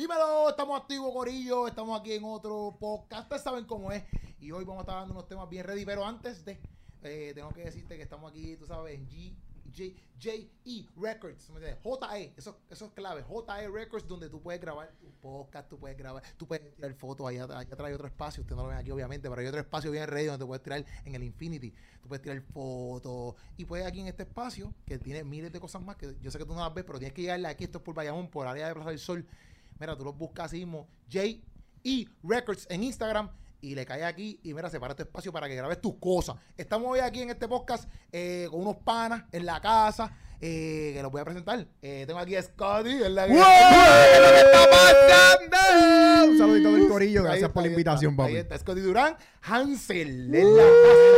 Dímelo, estamos activos, Corillo. Estamos aquí en otro podcast. Ustedes saben cómo es. Y hoy vamos a estar dando unos temas bien ready. Pero antes de, eh, tengo que decirte que estamos aquí, tú sabes, en G. J, J-E Records. J-E, eso, eso es clave, J-E Records, donde tú puedes grabar tu podcast, tú puedes grabar, tú puedes tirar fotos, allá, allá trae otro espacio, usted no lo ven aquí obviamente, pero hay otro espacio bien ready donde te puedes tirar en el Infinity, tú puedes tirar fotos, y puedes aquí en este espacio, que tiene miles de cosas más, que yo sé que tú no las ves, pero tienes que llegarle aquí, esto es por Bayamón, por área de Plaza del Sol, mira, tú los buscas así mismo, J-E Records en Instagram, y le cae aquí y mira, separa tu espacio para que grabes tus cosas. Estamos hoy aquí en este podcast eh, con unos panas en la casa eh, que los voy a presentar. Eh, tengo aquí a Scotty, en la que... Un saludito del corillo, gracias está, por la invitación, está, Ahí está Scotty Durán, Hansel en la casa.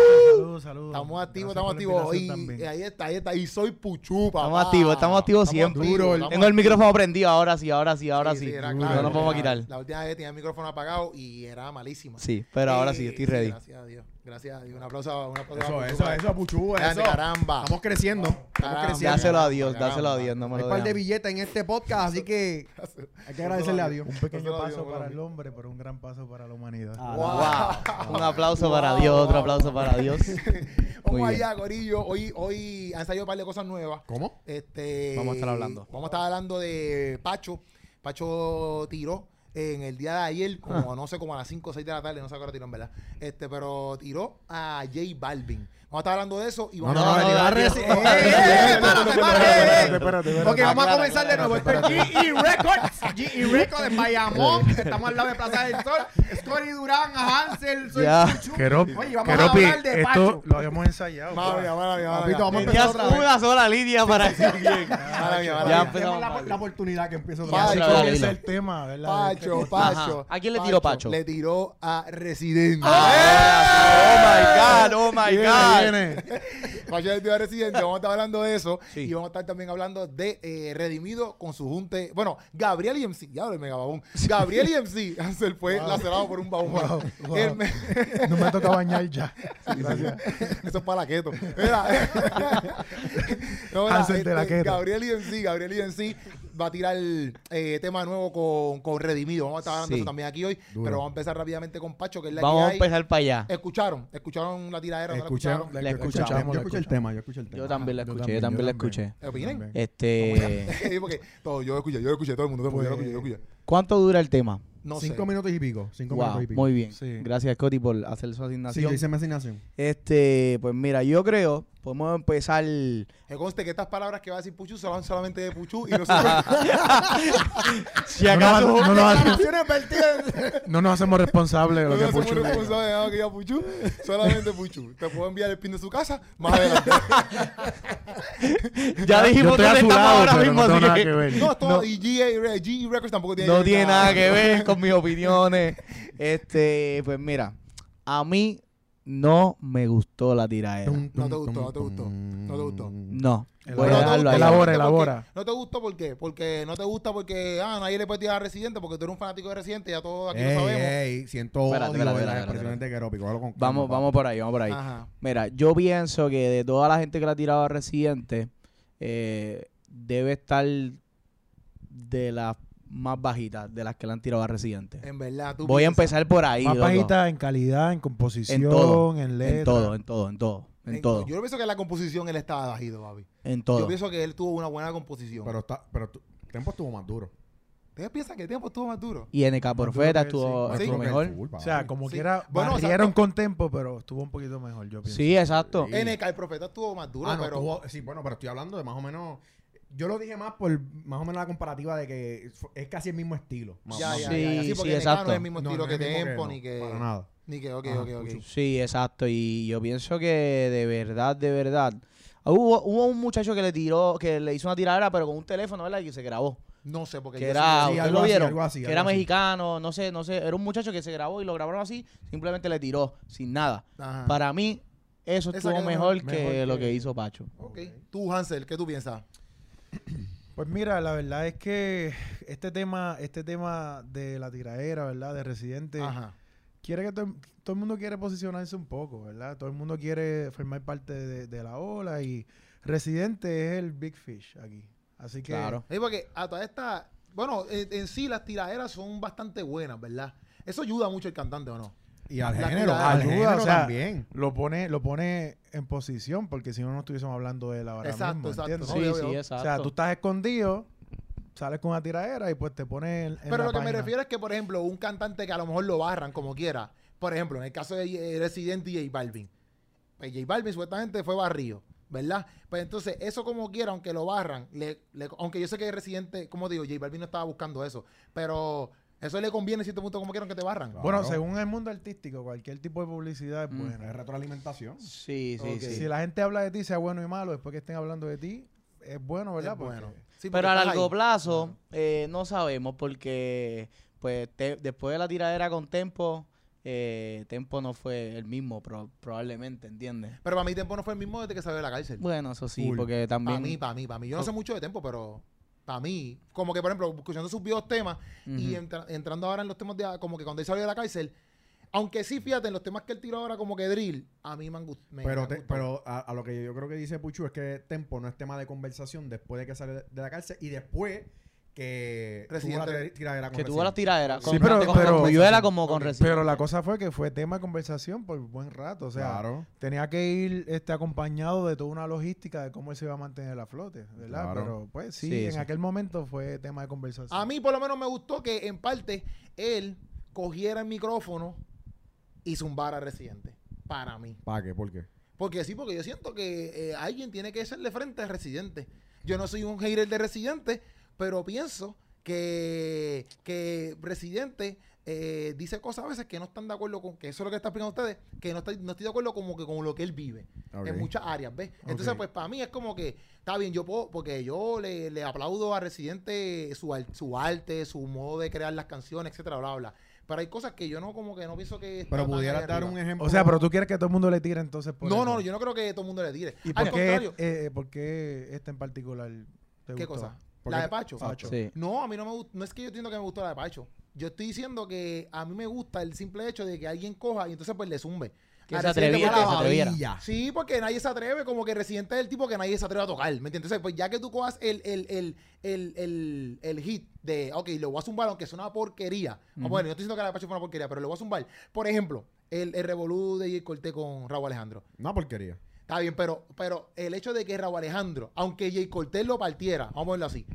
Saludos, saludos. Estamos activos, estamos activos. invitación Y, también. ahí está, ahí está. Y soy Puchu, papá. Estamos activos, estamos activos siempre. Duro, estamos Tengo el micrófono prendido, ahora sí, ahora sí, ahora sí. era no a era- quitar. La última vez tenía el micrófono apagado y era malísimo. Sí, pero ahora sí, Eh, estoy ready. Gracias a Dios. Gracias a Dios. Un aplauso, un aplauso Eso, a eso, Puchu, eso, Puchu, Grande, eso. caramba. Estamos creciendo, estamos Caramba. creciendo. Dáselo a Dios, Caramba. dáselo a Dios, no me Hay un par de billetes en este podcast, así que hay que agradecerle a Dios. Un pequeño paso para el hombre, pero un gran paso para la humanidad. Wow. Un aplauso para Dios, otro aplauso para Dios. Vamos allá, Corillo. Hoy, hoy han salido un par de cosas nuevas. ¿Cómo? Este, Vamos a estar hablando. Vamos a estar hablando de Pacho. Pacho tiró en el día de ayer, como no sé, como a las 5 o 6 de la tarde, no sé a qué hora tiró en verdad. Este, pero tiró a J Balvin. Vamos a estar hablando de eso y vamos no, a no, hablar no, no, eh, eh, espérate, espérate, eh. Ok, vamos a comenzar de nuevo. Esto es GE Records. GE Records en Bayamón. Estamos al lado de Plaza del Sol. Scotty Durán, Hansel, soy. Keropi, Oye, vamos a hablar de esto Pacho. lo habíamos ensayado. Vamos a empezar otra vez. una sola línea para Ya empezamos Tenemos la, oportunidad que otra vez. Ese es el tema, ¿verdad? Pacho. Pacho. ¿A quién le tiró Pacho? Le tiró a Residente. Oh my God, oh my God. Viene. Residente. Vamos a estar hablando de eso. Sí. Y vamos a estar también hablando de eh, Redimido con su junte. Bueno, Gabriel y MC. Ya lo mega babón. Gabriel y MC. Hansel fue lacerado por un babón. Wow, wow. Me- No me toca bañar ya. Gracias. Eso es para la keto. Mira. No, mira, de la este. Gabriel INC, Gabriel INC va a tirar eh, tema nuevo con, con Redimido. Vamos a estar hablando de Sí. eso también aquí hoy. Duro. Pero vamos a empezar rápidamente con Pacho, que es la Vamos que a hay. empezar para allá. ¿Escucharon? ¿Escucharon la tiradera? ¿No la escucharon? La la escuchamos, escuchamos. Yo escuché el tema, yo escuché el tema. Yo también la escuché, yo también, la escuché. ¿Opinen? Este, porque todo, yo escuché, yo escuché, todo el mundo, todo el mundo, yo lo escuché, yo lo escuché. ¿cuánto dura el tema? No Cinco sé. minutos y pico. Cinco Wow, minutos y pico. muy bien. Sí. Gracias Scotty por hacer su Sí, yo asignación. hice mi asignación. Este, pues mira, yo creo, podemos empezar. Que conste que estas palabras que va a decir Puchu son solamente de Puchu y no se Si No nos, acaso, no nos Acciones vertidas. no nos hacemos responsables de No lo que nos hacemos Puchu diga. responsables de nada que diga Puchu, solamente Puchu. Te puedo enviar el pin de su casa más adelante. ya dijimos su estamos lado, ahora mismo, no así nada que que ver. No, esto y GE Records tampoco tiene no tiene nada que ver con mis opiniones. Este, pues mira, a mí no me gustó la tiradera. No te gustó, no te gustó, no te gustó. No, voy a dejarlo ahí. Elabora, porque- elabora. No te gustó por qué? Porque no te gusta porque ah, nadie le puede tirar a Residente porque tú eres un fanático de Residente, ya todos aquí lo sabemos. ey, siento Espérate, odio espérate, en las espérate, expresiones espérate. de calma, Vamos, vamos por ahí, vamos por ahí. Ajá. Mira, yo pienso que de toda la gente que la ha tirado a Residente, eh, debe estar de las más bajitas de las que la han tirado a Residente. En verdad, tú Voy a empezar por ahí. Más loco. bajita en calidad, en composición, En todo, en letra. En todo, en todo, en todo, en en- todo, Yo pienso que en la composición él estaba bajito, papi. en Yo todo. pienso que él tuvo una buena composición. Pero, está, pero tu tiempo estuvo más duro. ¿Ustedes piensan que el tiempo estuvo más duro? Y NK Profeta estuvo, sí. Estuvo mejor. full, O sea, como Sí. quiera, Bueno, barrieron con tempo, pero estuvo un poquito mejor, yo pienso. Sí, exacto. Sí. NK, el profeta estuvo más duro, Ah, no, pero... estuvo- sí, bueno, pero estoy hablando de más o menos. Yo lo dije más por más o menos la comparativa de que es- casi el mismo estilo. Más- Ya, más ya, menos. ya, ya. Sí, Sí, porque sí, NK no exacto. es el mismo estilo no que es Tempo, ni que... Para nada. Ni que, ok, Ajá, ok, ok. Sí, exacto. Y yo pienso que de verdad, de verdad. Hubo, hubo un muchacho que le tiró, que le hizo una tiradera, pero con un teléfono, ¿verdad? Y que se grabó. No sé, porque Que yo era, sí- sí, ¿ustedes algo lo así, vieron? algo así, que algo era así. mexicano, no sé, no sé. Era un muchacho que se grabó y lo grabaron así, simplemente le tiró, sin nada. Ajá. Para mí, eso Esa estuvo mejor, mejor que que- lo que hizo Pacho. Ok. Tú, Hansel, ¿qué tú piensas? Pues mira, la verdad es que este tema, este tema de la tiradera, ¿verdad? De Residente, Ajá. quiere que todo, todo el mundo quiere posicionarse un poco, ¿verdad? Todo el mundo quiere formar parte de, de la ola y Residente es el Big Fish aquí. Así que Claro. Sí, porque a toda esta, bueno, en, en sí las tiraderas son bastante buenas, ¿verdad? Eso ayuda mucho al cantante, ¿o no? Y al La género, al ayuda, género o sea, también. Lo pone, lo pone en posición, porque si no, no estuviésemos hablando de él ahora Exacto, mismo, exacto. Sí, sí, exacto. O sea, tú estás escondido, sales con una tiradera y pues te pones en, en Pero la lo que me refiero es que, por ejemplo, un cantante que a lo mejor lo barran como quiera, por ejemplo, en el caso de Resident y J Balvin, pues J Balvin supuestamente fue barrido, ¿verdad? Pues entonces, eso como quiera, aunque lo barran, le, le- aunque yo sé que Residente, como digo, J Balvin no estaba buscando eso, pero eso le conviene en cierto punto como quieran que te barran. Claro. Bueno, según el mundo artístico, cualquier tipo de publicidad es Mm. buena. Es retroalimentación. Sí, sí, Ok. sí. Si la gente habla de ti, sea bueno y malo, después que estén hablando de ti, es bueno, ¿verdad? Es bueno. Sí, Pero a largo ahí. plazo eh, no sabemos porque pues te- después de la tiradera con Tempo, eh, Tempo no fue el mismo pro- probablemente, ¿entiendes? Pero para mí Tempo no fue el mismo desde que salió de la cárcel. Bueno, eso sí, porque Para también... mí, para mí, para mí. Yo no sé mucho de Tempo, pero para mí, como que por ejemplo, escuchando sus viejos temas y entra- entrando ahora en los temas de como que cuando él salió de la cárcel, aunque sí, fíjate, en los temas que él tiró ahora como que drill, a mí me han gustado. Pero, te- pero a, a lo que yo creo que dice Puchu es que Tempo no es tema de conversación después de que sale de, de la cárcel y después que Residente- tuvo la tira- tiradera con que tuvo la Residente. tiradera Sí, con, pero- con, pero- con Cuyuela como con Residente. Pero la cosa fue que fue tema de conversación por buen rato. O sea, claro. tenía que ir este acompañado de toda una logística de cómo él se iba a mantener a flote, ¿verdad? Claro. Pero pues sí, Sí, en sí. aquel momento fue tema de conversación. A mí por lo menos me gustó que en parte él cogiera el micrófono y zumbara a Residente. Para mí. ¿Para qué? ¿Por qué? Porque sí, porque yo siento que eh, alguien tiene que hacerle frente a Residente. Yo no soy un hater de Residente, pero pienso que, que Residente eh, dice cosas a veces que no están de acuerdo con, que eso es lo que está explicando ustedes, que no estoy, no estoy de acuerdo como que con lo que él vive en muchas áreas, ¿ves? Entonces, pues para mí es como que, está bien, yo puedo, porque yo le, le aplaudo a Residente su, al- su arte, su modo de crear las canciones, etcétera, bla, bla. Pero hay cosas que yo no como que no pienso que... Pero pudieras ahí dar arriba. un ejemplo. o sea, pero tú quieres que todo el mundo le tire entonces por No, eso. no, yo no creo que todo el mundo le tire. ¿Y Al por qué, contrario, eh, por qué esta en particular te ¿qué gustó? cosa? ¿Por La de Pacho. Pacho. Sí. No, a mí no me gusta, no es que yo entiendo que me gustó la de Pacho. Yo estoy diciendo que a mí me gusta el simple hecho de que alguien coja y entonces pues le zumbe. Que se atreviera, que se atreviera. Sí, porque nadie se atreve, como que Residente es el tipo que nadie se atreve a tocar, ¿me entiendes? Entonces, pues ya que tú cojas el, el, el, el, el, el hit de, ok, lo voy a zumbar aunque es una porquería. Ujú. Bueno, yo estoy diciendo que la de Pacho fue una porquería, pero lo voy a zumbar. Por ejemplo, el, el revolú de J. Cortés con Raúl Alejandro. Una porquería. Está bien, pero, pero el hecho de que Raúl Alejandro, aunque Jay Cortés lo partiera, vamos a verlo así,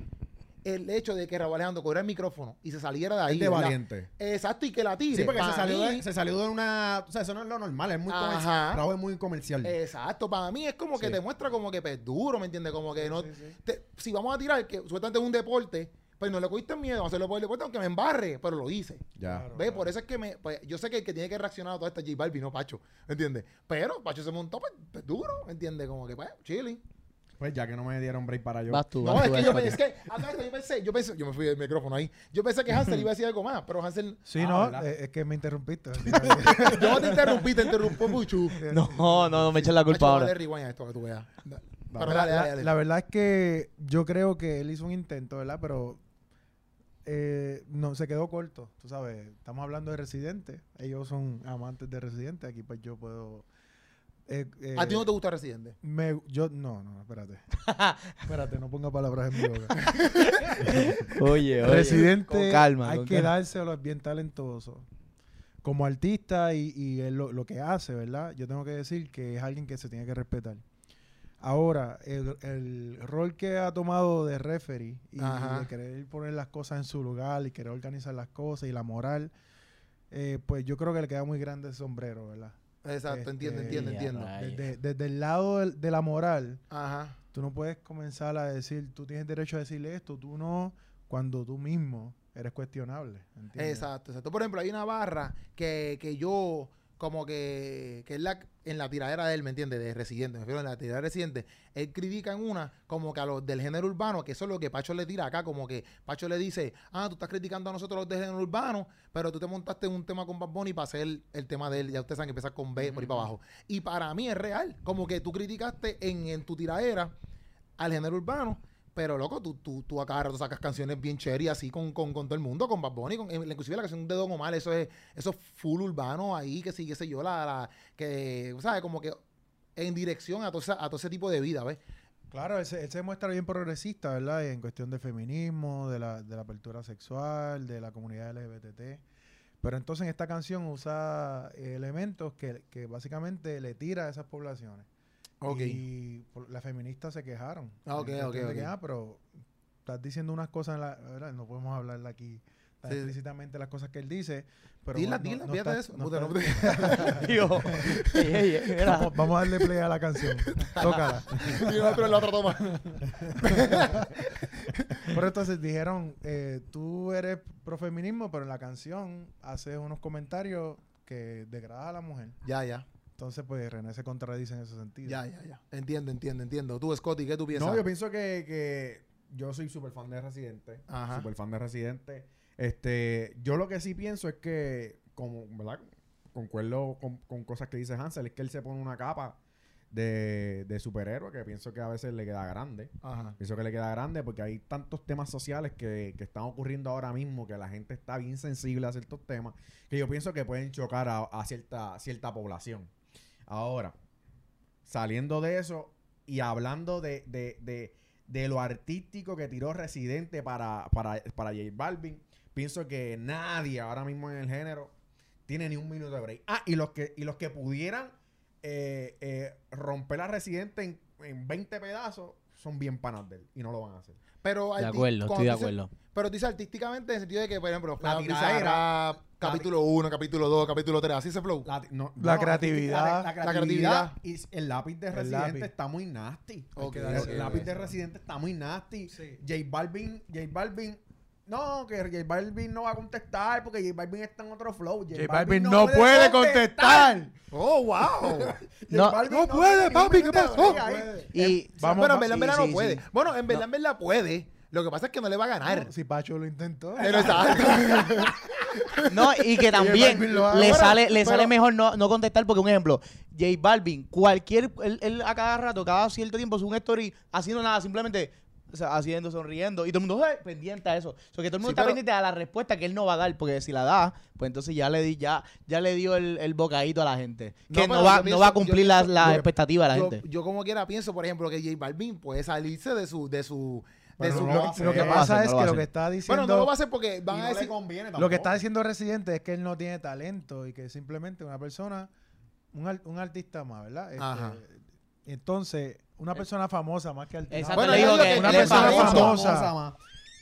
el hecho de que Raúl Alejandro cogiera el micrófono y se saliera de ahí. Es de valiente. Exacto, y que la tire. Sí, porque se salió, mí- de, se salió de una. O sea, eso no es lo normal, es muy Ajá. comercial. Raúl es muy comercial. Exacto, para mí es como que te muestra como que pues, duro, ¿me entiendes? Como que no. Sí, sí. te- si vamos a tirar, que supuestamente es un deporte, pues no le cogiste miedo, vamos a hacerlo por el deporte, aunque me embarre, pero lo hice. ya. Claro. ¿Ves? Por eso es que me. Pues, yo sé que el que tiene que reaccionar a toda esta J Balvin, no Pacho, ¿me entiendes? Pero Pacho se montó, pues, pues, duro, ¿me entiendes? Como que, pues, chilling. Pues ya que no me dieron break para yo. Vas tú, No, vas es tú, que yo, es que, acá yo pensé, yo pensé, yo me fui del micrófono ahí. Yo pensé que Hansel iba a decir algo más, pero Hansel, Sí, Ah, no, eh, es que me interrumpiste. yo no te interrumpí, te interrumpo mucho. No, no, no me eches la culpa ahora. dale rewind a esto, que tú veas. Pero la, dale, la- dale, dale. la verdad es que yo creo que él hizo un intento, ¿verdad? Pero eh, no se quedó corto, tú sabes. Estamos hablando de Residente. Ellos son amantes de Residente. Aquí pues yo puedo... eh, eh, ¿A ti no te gusta Residente? me, yo, no, no, espérate. espérate, no ponga palabras en mi boca. Oye, oye. Residente, Con calma. hay con que calma. dárselo, es bien talentoso. Como artista y, y lo, lo que hace, ¿verdad? Yo tengo que decir que es alguien que se tiene que respetar. Ahora, el, el rol que ha tomado de referee y Ajá. de querer poner las cosas en su lugar y querer organizar las cosas y la moral, eh, pues yo creo que le queda muy grande el sombrero, ¿verdad? Exacto, entiendo, Este, entiendo, entiendo. rayos. Desde, desde el lado de la moral, Ajá. Tú no puedes comenzar a decir, tú tienes derecho a decirle esto, tú no, cuando tú mismo eres cuestionable. ¿entiendes? Exacto, exacto. Por ejemplo, hay una barra que, que yo, como que, que es la, en la tiradera de él, ¿me entiendes? De Residente, me refiero en la tiradera de Residente. Él critica en una, como que a los del género urbano, que eso es lo que Pacho le tira acá, como que Pacho le dice, ah, tú estás criticando a nosotros los del género urbano, pero tú te montaste en un tema con Bad Bunny para hacer el, el tema de él, ya ustedes saben que empieza con B por ahí para abajo. Y para mí es real, como que tú criticaste en, en tu tiradera al género urbano, pero loco, tú, tú, tú a cada rato sacas canciones bien cherry así con, con, con todo el mundo, con Bad Bunny, con, inclusive la canción de Don Omar, eso es, eso es full urbano ahí, que sí, qué sé yo, la, la, que, ¿sabes? Como que en dirección a todo, esa- a todo ese tipo de vida, ¿ves? Claro, él se, él se muestra bien progresista, ¿verdad? En cuestión de feminismo, de la, de la apertura sexual, de la comunidad LGBT. Pero entonces en esta canción usa elementos que, que básicamente le tira a esas poblaciones. Ok. Y por- las feministas se quejaron. Ah, ok, ok, que, ah, pero estás diciendo unas cosas, en la, ¿verdad? No podemos hablarle aquí tan Sí. explícitamente las cosas que él dice. Pero Dila, no- dila, no está- eso. no no Digo, vamos, vamos a darle play a la canción. Tócala. Y nosotros en la otra toma. Pero entonces dijeron, eh, tú eres pro feminismo, pero en la canción haces unos comentarios que degradan a la mujer. Ya, ya. Entonces, pues René se contradice en ese sentido. Ya, ya, ya. Entiendo, entiendo, entiendo. Tú, Scotty, ¿qué tú piensas? No, yo pienso que, que yo soy súper fan de Residente. Ajá. Súper fan de Residente. Este, yo lo que sí pienso es que, como, ¿verdad? Concuerdo con, con cosas que dice Hansel, es que él se pone una capa de, de superhéroe que pienso que a veces le queda grande. Ajá. Pienso que le queda grande porque hay tantos temas sociales que, que están ocurriendo ahora mismo que la gente está bien sensible a ciertos temas que yo pienso que pueden chocar a, a cierta, cierta población. Ahora, saliendo de eso y hablando de, de, de, de lo artístico que tiró Residente para, para, para J Balvin, pienso que nadie ahora mismo en el género tiene ni un minuto de break. Ah, y los que, y los que pudieran eh, eh, romper a Residente en, en 20 pedazos son bien panas de él y no lo van a hacer. Pero De acuerdo, estoy de acuerdo. Pero dice artísticamente en el sentido de que, por ejemplo, La Fran dice tiradera. rap, capítulo 1, capítulo 2, capítulo 3, así se flow. La, no- La no, creatividad. La, La creatividad. Y el lápiz de El Residente lápiz. está muy nasty. Ok, el lápiz de Residente está muy nasty. Sí. J Balvin, J Balvin. No, que J Balvin no va a contestar porque J Balvin está en otro flow. J Balvin no puede contestar. ¡Oh, wow! J No, Balvin no puede, papi, ¿qué pasó? No. Y Vamos, pero en verdad, en sí, verdad no puede. sí. Bueno, en verdad, en verdad puede. Lo que pasa es que no le va a ganar. No, si Pacho lo intentó. Pero. No, y que también le Bueno, sale, le pero- sale mejor no, no contestar porque un ejemplo, J Balvin, cualquier, él, él a cada rato, cada cierto tiempo sube un story haciendo nada, simplemente o sea, haciendo, sonriendo, y todo el mundo "Hey", pendiente a eso. O sea, que todo el mundo Sí, está pero- pendiente a la respuesta que él no va a dar, porque si la da, pues entonces ya le di, ya, ya le dio el, el bocadito a la gente. Que no, va, pienso- no va a cumplir las las yo- expectativas de la yo, gente. yo como quiera pienso, por ejemplo, que J Balvin puede salirse de su, de su, de su no Lo, que-. No lo pasa es lo que lo que está diciendo. Bueno, no lo va a hacer porque van no a decir. conviene Lo que está diciendo Residente es que él no tiene talento y que simplemente una persona, un, un artista más, ¿verdad? Este, Ajá. Entonces, una persona famosa más que artista. Exacto, Bueno, le digo que una persona famosa. más.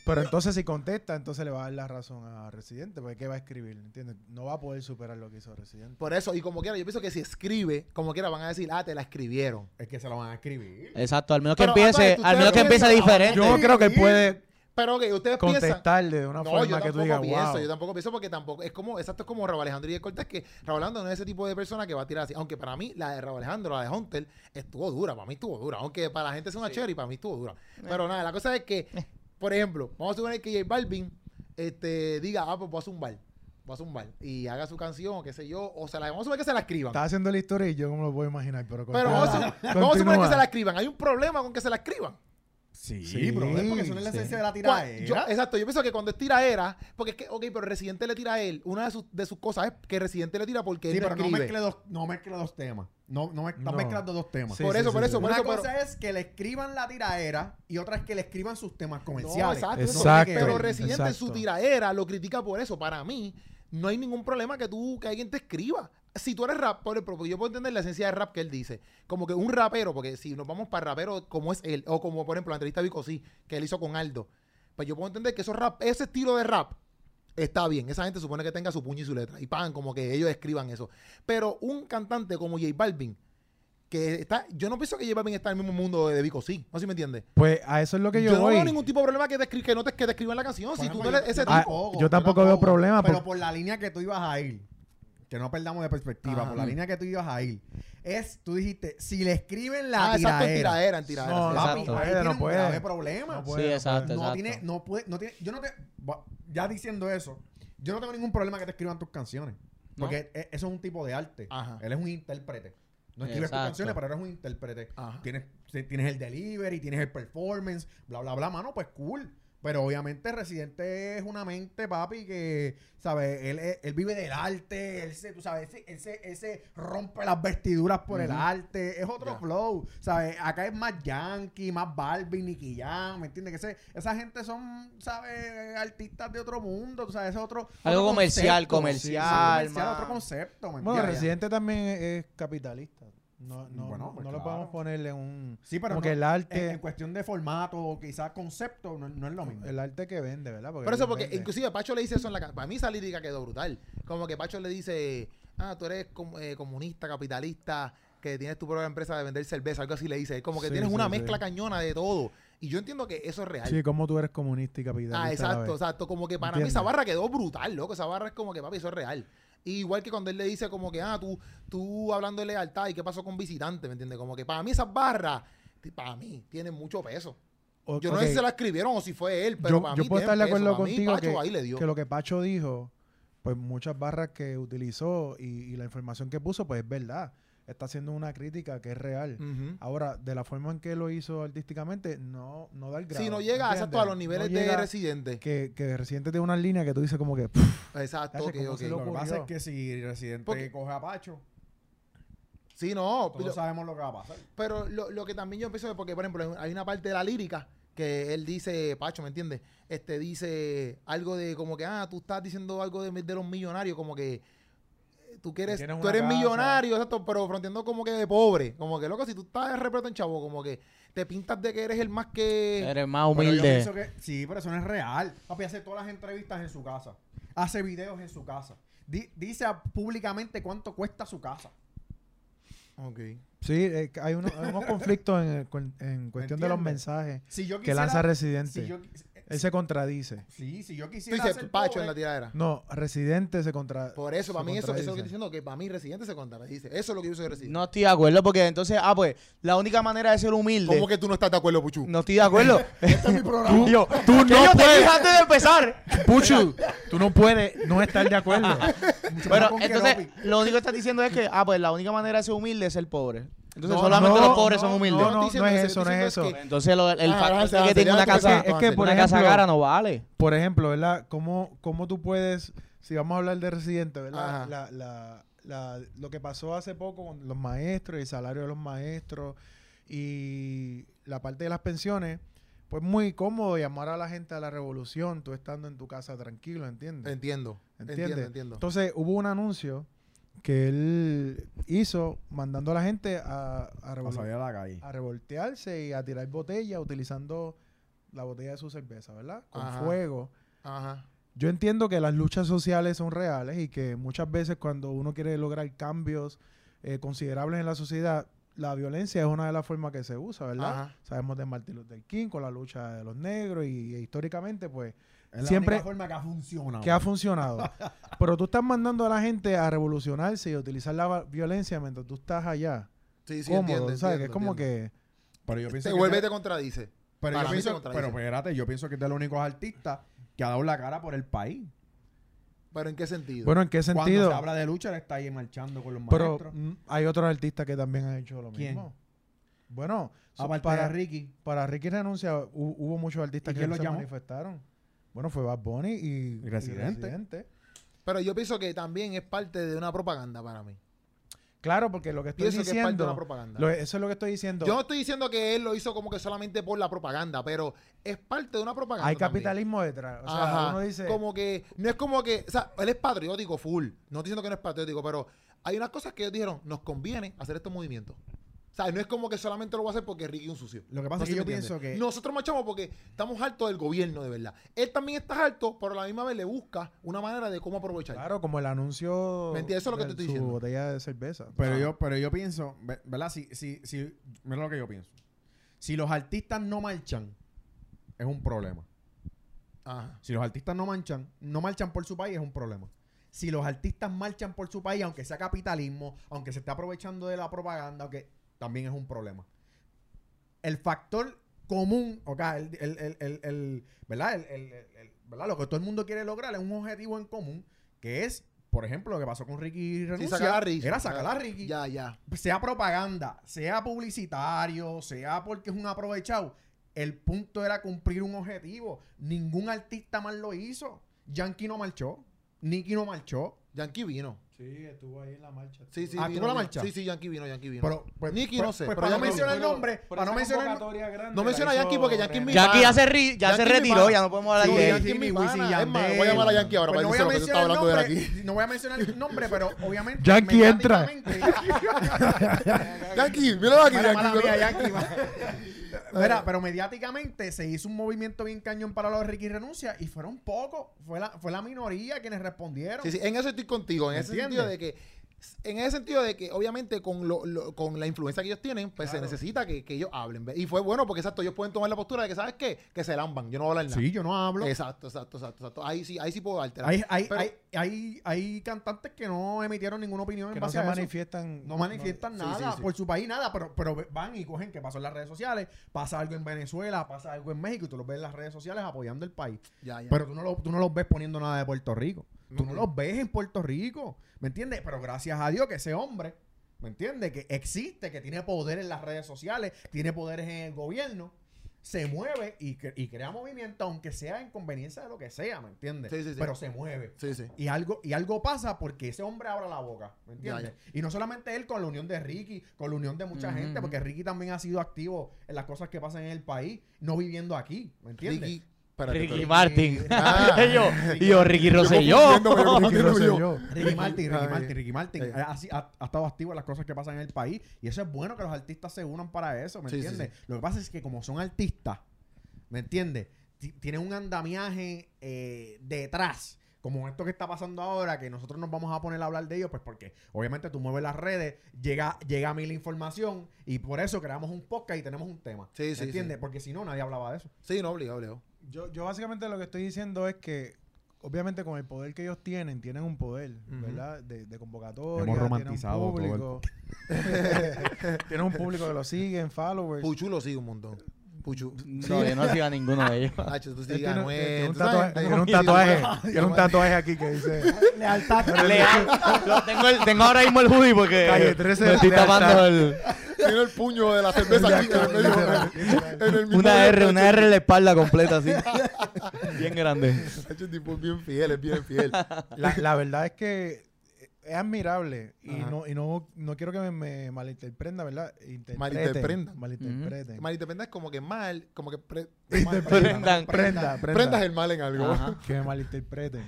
Pero entonces si contesta, entonces le va a dar la razón a Residente, porque ¿qué va a escribir? ¿Entiendes? No va a poder superar lo que hizo Residente. Por eso, y como quiera, yo pienso que si escribe, como quiera, van a decir, ah, te la escribieron. Es que se lo van a escribir. Exacto, al menos que Pero, empiece, al menos que empiece diferente. Yo creo que él puede Pero que ustedes piensan. contestarle de una No, forma yo que tú tampoco digas, pienso, wow. yo tampoco pienso porque tampoco, es como, exacto, es como Raúl Alejandro y el Cortés, que Raúl Alejandro no es ese tipo de persona que va a tirar así, aunque para mí la de Raúl Alejandro, la de Hunter, estuvo dura, para mí estuvo dura, aunque para la gente es una cherry, para mí estuvo dura. Pero nada, la cosa es que, por ejemplo, vamos a suponer que J Balvin este, diga, ah, pues voy a zumbar, voy a zumbar, y haga su canción, qué sé yo, o se la, vamos a suponer que se la escriban. Está haciendo la historia y yo como lo puedo imaginar, pero Pero vamos a, suponer que se la escriban, hay un problema con que se la escriban. Sí, Sí, brother, porque eso no es la sí. esencia de la yo- exacto, yo pienso que cuando es tiraera, porque es que, ok, pero Residente le tira a él, una de sus, de sus cosas es que Residente le tira porque Sí, él no pero no escribe. mezcle, dos, no mezcle dos temas. No, no, No. mezclando dos temas. Sí, por eso, sí, por sí. eso, por Una eso, pero, cosa es que le escriban la tiraera y otra es que le escriban sus temas no, comerciales. exacto, eso, Exacto, pero Residente en su exacto. tiraera lo critica por eso. Para mí, no hay ningún problema que tú, que alguien te escriba. Si tú eres rap, por ejemplo, yo puedo entender la esencia de rap que él dice. Como que un rapero, porque si nos vamos para rapero como es él, o como por ejemplo la entrevista de Vico sí, que él hizo con Aldo, pues yo puedo entender que esos rap, ese estilo de rap está bien. Esa gente supone que tenga su puño y su letra. Y pagan como que ellos escriban eso. Pero un cantante como J Balvin, que está, yo no pienso que J Balvin está en el mismo mundo de Vico sí, no sé si me entiendes. Pues a eso es lo que yo, Yo, no veo ningún tipo de problema que te, escri- que no te, que te escriban la canción. Por si tú ejemplo, no eres yo- ese yo Ah, tipo. tampoco, yo tampoco veo problema Pero por- por la línea que tú ibas a ir, que no perdamos de perspectiva, Ajá. por la línea que tú ibas a ir, es, tú dijiste, si le escriben la Ah, exacto, en tiraera, tiraera, en tiraera. No, sí. papi, Exacto. ahí puede, no puede. grave problema. No Sí, puede, exacto, no exacto. tiene, no puede, no tiene, yo no te, ya diciendo eso, yo no tengo ningún problema que te escriban tus canciones, porque e- eso es un tipo de arte. Ajá. Él es un intérprete. No escribes tus Exacto. canciones, pero eres un intérprete. Ajá. Tienes, tienes el delivery, tienes el performance, bla, bla, bla, mano, pues cool. Pero obviamente Residente es una mente, papi, que, ¿sabes? Él, él, él vive del arte, él se, tú sabes, ese, ese, ese rompe las vestiduras por el arte, es otro flow, ¿sabes? Acá es más Yankee, más Barbie, Nicky Jam, ¿me entiendes? Que ese- esa gente son, ¿sabes? Artistas de otro mundo, tú sabes, es otro... Algo otro comercial, concepto. comercial, Sí, comercial, otro concepto, ¿me Bueno, entiendes? Residente también es, es capitalista. No, no, Bueno, no, pues no lo podemos ponerle un... Sí, pero como no- que el arte... en cuestión de formato o quizás concepto, no, no es lo mismo. El arte que vende, ¿verdad? Por eso, porque vende. inclusive Pacho le dice eso en la... Para mí esa lírica quedó brutal. Como que Pacho le dice, ah, tú eres com- eh, comunista, capitalista, que tienes tu propia empresa de vender cerveza, algo así le dice. Como que Sí, tienes sí, una sí. mezcla cañona de todo. Y yo entiendo que eso es real. Sí, como tú eres comunista y capitalista. Ah, exacto, exacto. Como que para mí esa barra quedó brutal, loco. Esa barra es como que, papi, eso es real. Y igual que cuando él le dice como que, ah, tú, tú hablando de lealtad y qué pasó con visitante, ¿me entiendes? Como que para mí esas barras, para mí, tienen mucho peso. O- Yo no sé si se la escribieron o si fue él, pero yo, para yo mí puedo estar de acuerdo peso. Para mí, contigo Pacho que, ahí le dio. que lo que Pacho dijo, pues muchas barras que utilizó y, y la información que puso, pues es verdad. Está haciendo una crítica que es real. Ahora, de la forma en que lo hizo artísticamente, no, no da el grado. Si no llega exacto, a los niveles No de residente. Que, que Residente tiene una línea que tú dices como que... pff, Exacto, Tacho, ok, ¿cómo ok. se Lo que pasa es que si Residente Porque- coge a Pacho, Sí, no. todos pero- sabemos lo que va a pasar. Pero lo, lo que también yo pienso es porque, por ejemplo, hay una parte de la lírica que él dice, Pacho, ¿me entiendes? Este dice algo de como que, ah, tú estás diciendo algo de, de los millonarios, como que tú quieres, tú eres casa. millonario, exacto, pero fronteando como que de pobre, como que loco, si tú estás de repente en chavo, como que te pintas de que eres el más que Eres más Pero yo humilde. que sí, pero eso no es real. Papi hace todas las entrevistas en su casa. Hace videos en su casa. Di- dice públicamente cuánto cuesta su casa. Ok. Sí, eh, hay, unos, hay unos conflictos en, en cuestión de los mensajes Si yo que lanza Residente. si yo, Él se contradice. sí, si yo Tú quisiera dices ser Pacho en la tiradera. No, Residente se contradice. Por eso, para mí eso, eso es lo que estoy diciendo, que para mí Residente se contradice. Eso es lo que yo soy Residente. No estoy de acuerdo porque entonces, ah, pues, la única manera de ser humilde. ¿Cómo que tú no estás de acuerdo, Puchu? No estoy de acuerdo. Este es mi programa. Yo, Tú no yo te puedes- dije antes de empezar. Puchu, tú no puedes no estar de acuerdo. Con entonces, lo único que estás diciendo es que, ah, pues la única manera de ser humilde es ser pobre. Entonces, No, solamente no, los pobres no, son humildes. No, no, no es eso, no es eso. que- Entonces, lo- el Ah, factor de que tiene una casa, Es que, por una casa ejemplo- cara no vale. Por ejemplo, ¿verdad? ¿Cómo, cómo tú puedes, si vamos a hablar de Residente, ¿verdad? La, la, la, lo que pasó hace poco con los maestros y el salario de los maestros y la parte de las pensiones, pues muy cómodo llamar a la gente a la revolución, tú estando en tu casa tranquilo, ¿entiendes? Entiendo. ¿Entiendes? Entiendo, entiendo. Entonces hubo un anuncio que él hizo mandando a la gente a, a, salir a la calle. a revoltearse y a tirar botella utilizando la botella de su cerveza, ¿verdad? Con Ajá. fuego. Ajá. Yo entiendo que las luchas sociales son reales y que muchas veces cuando uno quiere lograr cambios eh, considerables en la sociedad, la violencia es una de las formas que se usa, ¿verdad? Ajá. Sabemos de Martin Luther King con la lucha de los negros y, históricamente, pues, Es la siempre- única forma que ha funcionado. que ha funcionado. Pero tú estás mandando a la gente a revolucionarse y a utilizar la violencia mientras tú estás allá. Sí, sí, cómodo, entiendo, ¿sabes? que es como entiendo. que... Pero yo pienso Te que vuelve y te contradice. pero yo pienso, pero espérate, yo pienso que es de los únicos artistas que ha dado la cara por el país. ¿Pero en qué sentido? Bueno, ¿en qué Cuando sentido? se habla de lucha, él está ahí marchando con los Pero maestros. mm, hay otros artistas que también han hecho lo ¿Quién? mismo. Bueno, Aparte para, de Ricky. para Ricky Renuncia hu- hubo muchos artistas ¿Y que lo se llamó? manifestaron. Bueno, fue Bad Bunny y, Y Residente. Residente. Pero yo pienso que también es parte de una propaganda para mí. Claro, porque lo que estoy Pienso que es parte de diciendo... una propaganda. lo- eso es lo que estoy diciendo. Yo no estoy diciendo que él lo hizo como que solamente por la propaganda, pero es parte de una propaganda. hay también. capitalismo detrás. O sea, Ajá. uno dice... Como que, no es como que, o sea, él es patriótico full. No estoy diciendo que no es patriótico, pero hay unas cosas que ellos dijeron, nos conviene hacer estos movimientos. O sea, no es como que solamente lo voy a hacer porque Ricky es un sucio. Lo que pasa No es que yo pienso que- Nosotros marchamos porque estamos hartos del gobierno, de verdad. Él también está harto, pero a la misma vez le busca una manera de cómo aprovechar. Claro, como el anuncio... ¿Me entiendes? Eso es lo que te estoy su diciendo. botella de cerveza. Pero Ah. yo, pero yo pienso, ve- ¿verdad? Si, si, si, mira lo que yo pienso. Si los artistas no marchan, es un problema. Ajá. Si los artistas no marchan, no marchan por su país, es un problema. Si los artistas marchan por su país, aunque sea capitalismo, aunque se esté aprovechando de la propaganda, aunque también es un problema. El factor común, ok, el, el- el- el- el- ¿verdad? El- el- el- el- ¿verdad? Lo que todo el mundo quiere lograr es un objetivo en común, que es, por ejemplo, lo que pasó con Ricky Renuncia, Ricky. era sacar a Ricky Ya, ya. sea propaganda, sea publicitario, sea porque es un aprovechado, El punto era cumplir un objetivo. Ningún artista más lo hizo. Yankee no marchó. Nicky no marchó. Yankee vino. Sí, estuvo ahí en la marcha. Sí, sí, Ah, vino. ¿tuvo la marcha? Sí, sí, Yankee vino, Yankee vino. Pero, pues, Nicky pues- no sé, pues pero para no Yankee mencionar el nombre, para no mencionar el No menciona a Yankee porque Yankee es mi Jackie ya se, ri- ya se Yankee mi retiró, ya no podemos hablar Sí, de él. Yankee es mi pana. Es más, voy a llamar a Yankee ahora Pues para no voy a decirle que tú mencionar estás el hablando de él nombre, aquí. no voy a mencionar el nombre, pero obviamente Yankee entra. Yankee, míralo aquí, Yankee. Mira, pero mediáticamente se hizo un movimiento bien cañón para lo de Ricky renuncia y fueron pocos, fue la, fue la minoría quienes respondieron. Sí, sí, en eso estoy contigo, en ¿Me ese entiendes? sentido de que en ese sentido de que obviamente con lo, lo- con la influencia que ellos tienen, pues Claro. se necesita que, que ellos hablen. Y fue bueno porque exacto, ellos pueden tomar la postura de que sabes qué, que se lamban, yo no voy a hablar nada. Sí, yo no hablo. Exacto, exacto, exacto, exacto. Ahí sí, ahí sí puedo darte. Hay, hay, Pero- hay, hay, hay cantantes que no emitieron ninguna opinión Que en no base se a eso. manifiestan. No manifiestan nada sí, sí. por su país, nada, pero, pero van y cogen qué pasó en las redes sociales, pasa algo en Venezuela, pasa algo en México y tú los ves en las redes sociales apoyando el país. Ya, ya. Pero tú no, lo- tú no los ves poniendo nada de Puerto Rico. Tú no los ves en Puerto Rico. ¿Me entiendes? Pero gracias a Dios que ese hombre, ¿me entiendes? Que existe, que tiene poder en las redes sociales, tiene poderes en el gobierno, se mueve y, cre- y crea movimiento, aunque sea en conveniencia de lo que sea, ¿me entiendes? Sí, sí, sí. Pero se mueve. Sí, sí. Y algo, y algo pasa porque ese hombre abra la boca, ¿me entiendes? Y no solamente él con la unión de Ricky, con la unión de mucha gente, porque Ricky también ha sido activo en las cosas que pasan en el país, no viviendo aquí, ¿me entiendes? Ricky, espérate, Ricky pero- Martin. Ah. y yo, y yo, Ricky Rosselló. Ricky Ricky Rosselló. Ricky Martin, Ricky. Martin, Ricky Martin Eh. ha, ha- ha estado activo en las cosas que pasan en el país y eso es bueno que los artistas se unan para eso, ¿me Sí, sí, entiendes? Lo que pasa es que como son artistas, ¿me entiendes? Ti- Tienen un andamiaje eh, detrás. Como esto que está pasando ahora, que nosotros nos vamos a poner a hablar de ellos, pues porque obviamente tú mueves las redes, llega, llega a mí la información y por eso creamos un podcast y tenemos un tema. Sí, ¿Me sí, entiendes? sí. Porque si no, nadie hablaba de eso. Sí, no, obligado, obligado. Yo, yo básicamente lo que estoy diciendo es que, obviamente, con el poder que ellos tienen, tienen un poder. ¿verdad? De, de convocatoria. Hemos tienen un el- público. tienen un público que lo siguen, followers. Puchu lo sigue un montón. Puchu. No, yo no sigo a ninguno de ellos. Nacho, tú Él sigues tiene, a Noel, tiene un tatuaje, tiene un tatuaje, aquí que dice Lealtad. Leal. Lo tengo, el- tengo ahora mismo el hoodie porque Calle 13 me estoy tapando el, Tiene el puño de la cerveza aquí en el medio. en el mismo una R, una R en la espalda completa así. Bien grande. Nacho, tipo es bien fiel, es bien fiel. La, la verdad es que es admirable y no y no, no quiero que me, me malinterprenda, ¿verdad? Interpreten, Malinterprendan. Malinterpreten. Malinterprenda es como que mal, como que pre- Prendan. Prenda, prenda. prendas el mal en algo. Ajá. que me malinterpreten.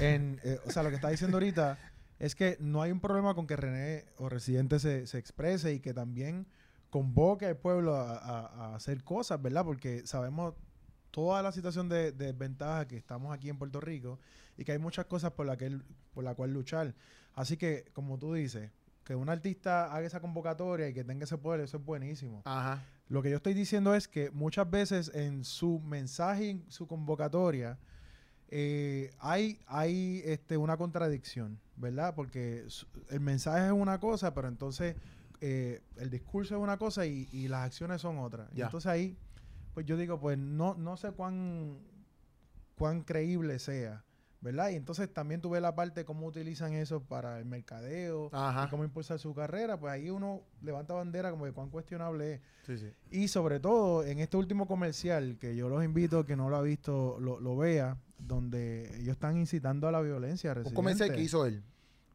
En, eh, o sea, lo que está diciendo ahorita es que no hay un problema con que René o Residente se, se exprese y que también convoque al pueblo a, a- a hacer cosas, ¿verdad? Porque sabemos toda la situación de, de desventaja que estamos aquí en Puerto Rico y que hay muchas cosas por la, que, por la cual luchar. Así que, como tú dices, que un artista haga esa convocatoria y que tenga ese poder, eso es buenísimo. Ajá. Lo que yo estoy diciendo es que muchas veces en su mensaje, y en su convocatoria, eh, hay, hay este, una contradicción, ¿verdad? Porque el mensaje es una cosa, pero entonces eh, el discurso es una cosa y, y las acciones son otras. Y entonces ahí, pues yo digo, pues no, no sé cuán, cuán creíble sea, ¿verdad? Y entonces también tuve la parte de cómo utilizan eso para el mercadeo Ajá. y cómo impulsar su carrera, pues ahí uno levanta bandera como de cuán cuestionable es. Sí, sí. Y sobre todo en este último comercial, que yo los invito que no lo ha visto, lo, lo vea, donde ellos están incitando a la violencia. Un comercial que hizo él.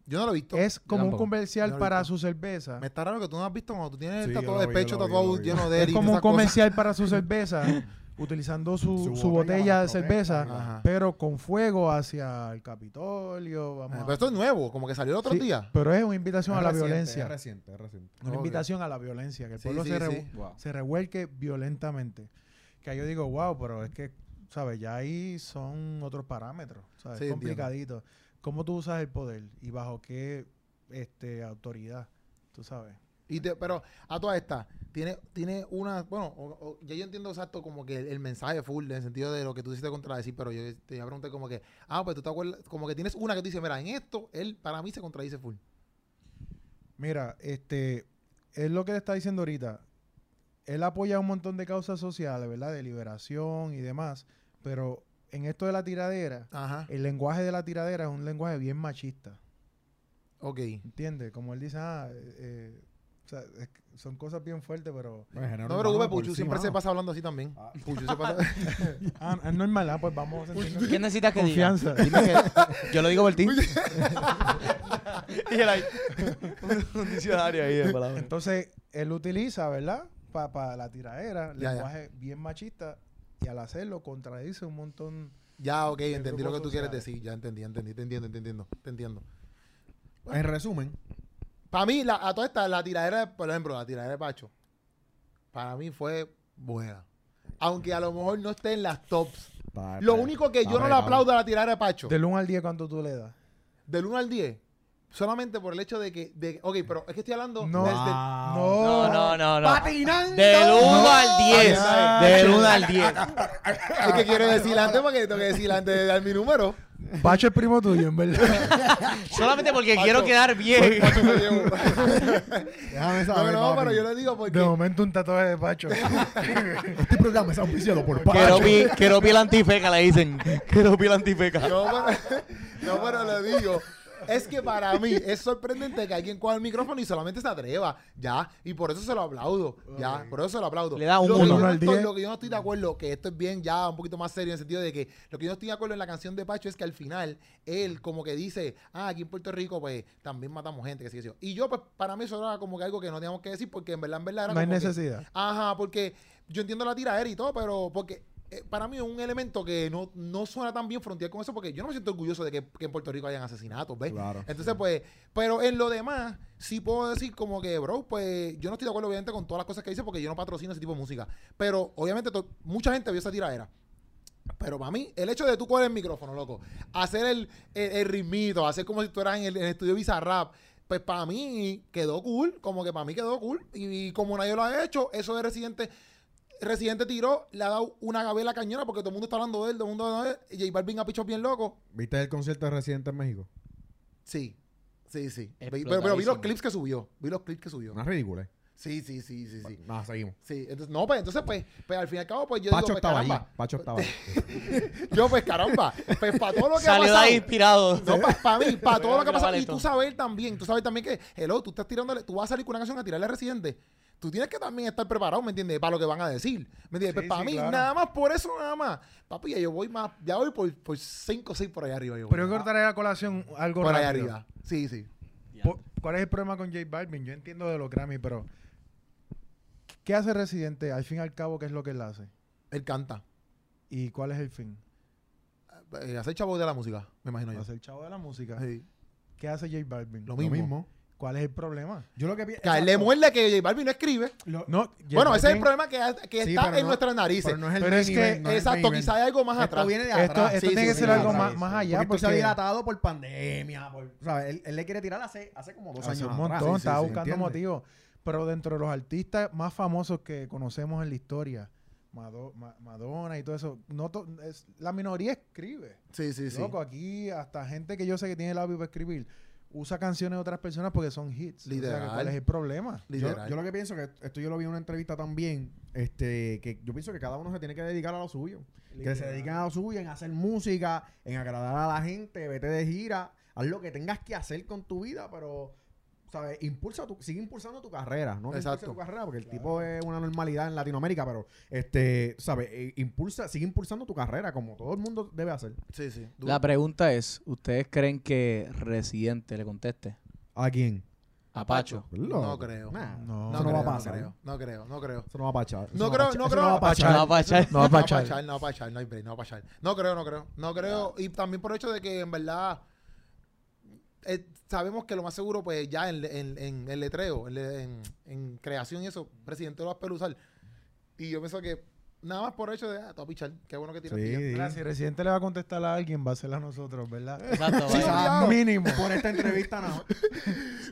Yo no lo he visto. Es como un comercial No para su cerveza. Me está raro que tú no has visto cuando tú tienes Sí, el tatuado de pecho tatuado lleno de él Es como un cosas. comercial para su cerveza, utilizando su, Su su botella de cerveza, Ajá. pero con fuego hacia el Capitolio. Vamos Pero esto es nuevo, como que salió el otro Sí, día. Pero es una invitación Es a la reciente, violencia. Es reciente, es reciente. Una invitación a la violencia, que el Sí, pueblo sí, se, se revuelque violentamente. Que ahí yo digo, wow, pero es que, ¿sabes? Ya ahí son otros parámetros, ¿sabes? Sí, Es entiendo. complicadito. ¿Cómo tú usas el poder y bajo qué este, autoridad? Tú sabes. Y te- pero a todas estas, tiene, tiene una, bueno, o- o- ya yo entiendo exacto como que el, el mensaje full, en el sentido de lo que tú hiciste contradecir, pero yo te iba a preguntar como que, ah, pues tú te acuerdas, como que tienes una que tú dices, mira, en esto, él para mí se contradice full. Mira, este, es lo que le está diciendo ahorita. Él apoya un montón de causas sociales, ¿verdad? De liberación y demás. Pero en esto de la tiradera, Ajá. el lenguaje de la tiradera es un lenguaje bien machista. Ok. ¿Entiendes? Como él dice, ah, eh, O sea, es que son cosas bien fuertes, pero... Pues, No me urbano preocupes, Puchu sí, siempre se pasa hablando así también. Ah. Puchu se pasa. Ah, es normal, ah, pues vamos a sentirnos ¿Quién necesitas que diga? confianza. Dime que- yo lo digo por ti. y él ahí. un diccionario ahí de palabras. Entonces, él utiliza, ¿verdad? Para la tiradera, Ya, ya. lenguaje bien machista, y al hacerlo contradice un montón... ya, ok, entendí lo que tú quieres decir. Ya entendí, entendí, te entiendo, te entiendo, te entiendo. En resumen, Para mí, la, a toda esta, la tiradera, de- por ejemplo, la tiradera de Pacho, para mí fue buena. Aunque a lo mejor no esté en las tops. Lo único que yo no le apretado. aplaudo a la tiradera de Pacho, Del 1 al 10, ¿cuánto tú le das? del 1 al 10, solamente por el hecho de que, de, ok, pero es que estoy hablando No. desde... No, no, no, no. Patinando. Del 1 al 10. Ay, Del 1 al 10. Es que quiero decir antes porque tengo que decir antes de dar mi número. Pacho es primo tuyo, en verdad. Solamente porque Pacho. quiero quedar bien. Pacho me llevo. Déjame No, saber, no, papi. pero yo le digo porque... De momento un tatuaje de Pacho. Este programa es auspiciado por Quiero Pacho. pi, quiero pi la antifeca, le dicen. Quiero pi la antifeca. No, pero, no, pero le digo. Es que para mí es sorprendente que alguien coja el micrófono y solamente se atreva. Ya. Y por eso se lo aplaudo. Ya. Por eso se lo aplaudo. Le da un lo, que uno. yo no Uno al estoy, diez. lo que yo no estoy de acuerdo, que esto es bien ya un poquito más serio en el sentido de que lo que yo no estoy de acuerdo en la canción de Pacho es que al final él como que dice, ah, aquí en Puerto Rico pues también matamos gente, que sí, que sí. Y yo pues para mí eso era como que algo que no teníamos que decir porque en verdad, en verdad era No hay como que- necesidad. Ajá, porque yo entiendo la tiradera y todo, pero porque para mí es un elemento que no, no suena tan bien frontear con eso, porque yo no me siento orgulloso de que, que en Puerto Rico hayan asesinatos, ¿ves? Claro. Entonces, pues, pero en lo demás, sí puedo decir como que, bro, pues yo no estoy de acuerdo, obviamente, con todas las cosas que dice, porque yo no patrocino ese tipo de música. Pero, obviamente, mucha gente vio esa tiradera. Pero para mí, el hecho de tú coger el micrófono, loco, hacer el, el, el ritmito, hacer como si tú eras en el, en el estudio Bizarrap, pues para mí quedó cool, como que para mí quedó cool. Y, como nadie lo ha hecho, eso de Residente, Residente tiró, le ha dado una gabela cañona porque todo el mundo está hablando de él, todo el mundo de él. Y J Balvin ha pichado bien loco. ¿Viste el concierto de Residente en México? Sí, sí, sí. Vi- Pero, pero vi los clips que subió, vi los clips que subió. Una ridícula. Sí, sí, sí, sí, sí. Nada, seguimos. Sí, entonces, no, pues entonces, pues, pues al fin y al cabo, pues yo Pacho digo, pues, estaba allí. caramba. Pacho estaba allí. Yo, pues caramba, pues para todo lo que ha Salió de pasado. ahí inspirado. No, para mí, para todo lo que ha pasado. Y tú saber también, tú sabes también que, hello, tú estás tirándole, tú vas a salir con una canción a tirarle a Residente. Tú tienes que también estar preparado, ¿me entiendes? Para lo que van a decir. ¿Me entiendes? Sí, pues para sí, mí, claro. nada más por eso, nada más. Papi, ya yo voy más, ya voy por, por cinco o seis por allá arriba. Yo Pero yo cortaré la colación algo por allá arriba. Sí, sí. ¿Cuál es el problema con J Balvin? Yo entiendo de los Grammy, pero ¿qué hace Residente? Al fin y al cabo, ¿qué es lo que él hace? Él canta. ¿Y cuál es el fin? Eh, hacer chavo de la música, me imagino yo. Hacer chavo de la música. Sí. ¿Qué hace J Balvin? Lo Lo mismo. ¿Cuál es el problema? Yo lo que pienso. Que a él le muerde que J Balvin no escribe. No, bueno, ese es el problema que, que Sí, está en no- nuestras narices. Pero no es el Pero es nivel, que- no es el Exacto, nivel. quizá hay algo más Esto atrás. viene de Esto, atrás. esto Sí, tiene sí, que ser algo más, sí. más allá. Porque se ha dilatado por pandemia. Él, él le quiere tirar hace, hace como dos hace años un montón, estaba sí, buscando motivos. Pero dentro de los artistas más famosos que conocemos en la historia, Mado- Ma- Madonna y todo eso, no to- es, la minoría escribe. Sí, sí, sí. Loco, aquí hasta gente que yo sé que tiene labio para escribir usa canciones de otras personas porque son hits. O sea, que Literal. ¿cuál es el problema? Yo, Literal. yo lo que pienso que esto yo lo vi en una entrevista también, este, que yo pienso que cada uno se tiene que dedicar a lo suyo. Que se Literal. dediquen a lo suyo, en hacer música, en agradar a la gente, vete de gira, haz lo que tengas que hacer con tu vida, pero, ¿sabes? Impulsa tu, sigue impulsando tu carrera, no Exacto. tu carrera, porque el tipo es una normalidad en Latinoamérica, pero, este, ¿sabes? Eh, impulsa, sigue impulsando tu carrera, como todo el mundo debe hacer. Sí, sí. Duro. La pregunta es, ¿ustedes creen que Residente le conteste ¿A quién? a Pacho? No creo. Nah, No, No, no va a pasar. no creo, no creo. Eso no va a pachar. No creo, no creo. No va a pachar. No va a pachar. No va a No va a pachar. pachar, no va a pachar, no hay break, no va a pachar. No creo, no creo, no creo. Y también por el hecho de que en verdad eh, sabemos que lo más seguro, pues ya en, en, en el letreo, en, en- creación y eso, presidente lo va a peluzar. Y yo pienso que nada más por el hecho de, ah, a pichar, qué bueno que Sí, tienes. sí. Mira, si Residente le va a contestar a alguien, va a ser a nosotros, ¿verdad? Exacto, Sí. Mínimo. Por esta entrevista, no.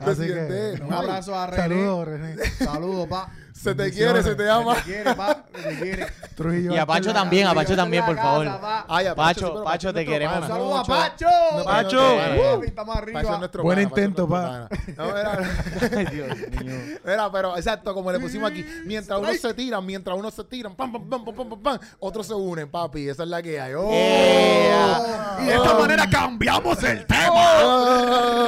Así que, Un abrazo a René. Saludos, René. Saludos, pa. Se te quiere, se te ama. Se te quiere, pa. Se te quiere. Trujillo Y a Pacho también, a. Pacho también, por favor. Ay, a Pacho, Pacho, te queremos. Saludos a. Pacho. No, Pacho. Buen intento, pa. Ay, Dios mío. Era, pero exacto, como le pusimos aquí, mientras uno se tiran, mientras uno se tiran, pam, pam, pam, pam, pam, pam, pam, pam. Otros se unen, papi. Esa es la que hay. ¡Oh! Yeah. Y de esta Oh. manera cambiamos el tema.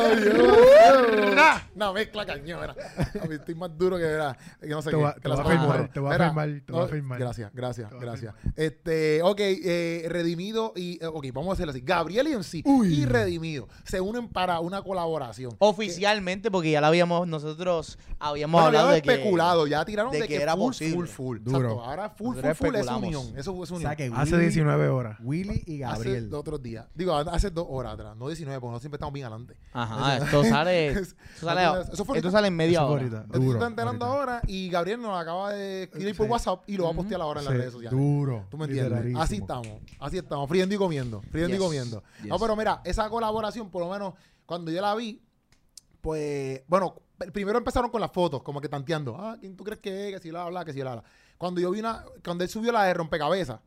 Ay, Dios. Nah, No, mezcla cañón, estoy más duro que verá. No sé Te qué. voy a- que te la voy a firmar, te voy a Mira, firmar, te voy a no, firmar. Gracias, gracias, gracias. Este, ok, eh, Redimido y. eh, ok, vamos a hacerlo así. Gabriel y MC y Redimido se unen para una colaboración. Oficialmente, porque ya la habíamos, nosotros habíamos Bueno, hablado de que... especulado, ya tiraron de, de que, que era full, posible. full, full. Duro. Ahora full, full, Nosotros es unión. Eso es O unión. sea que Hace Willy- 19 horas. Willy y Hace Gabriel. dos otros días. Digo, hace dos horas atrás, no 19, porque no siempre estamos bien adelante. Ajá, esto sale... Esto sale, Eso fue esto sale en media Eso hora. ahorita. Esto se Duro, está enterando ahorita. ahora y Gabriel nos acaba de escribir por Sí. WhatsApp y lo va a postear ahora en las Sí, redes sociales. Duro. ¿Tú me entiendes? Así estamos, así estamos, friendo y comiendo, friendo y Yes, comiendo. No, yes. pero mira, esa colaboración, por lo menos, cuando yo la vi, pues, bueno, primero empezaron con las fotos, como que tanteando. Ah, ¿quién tú crees que es? Que si la habla, que si la habla. Cuando yo vi una, cuando él subió la de rompecabezas,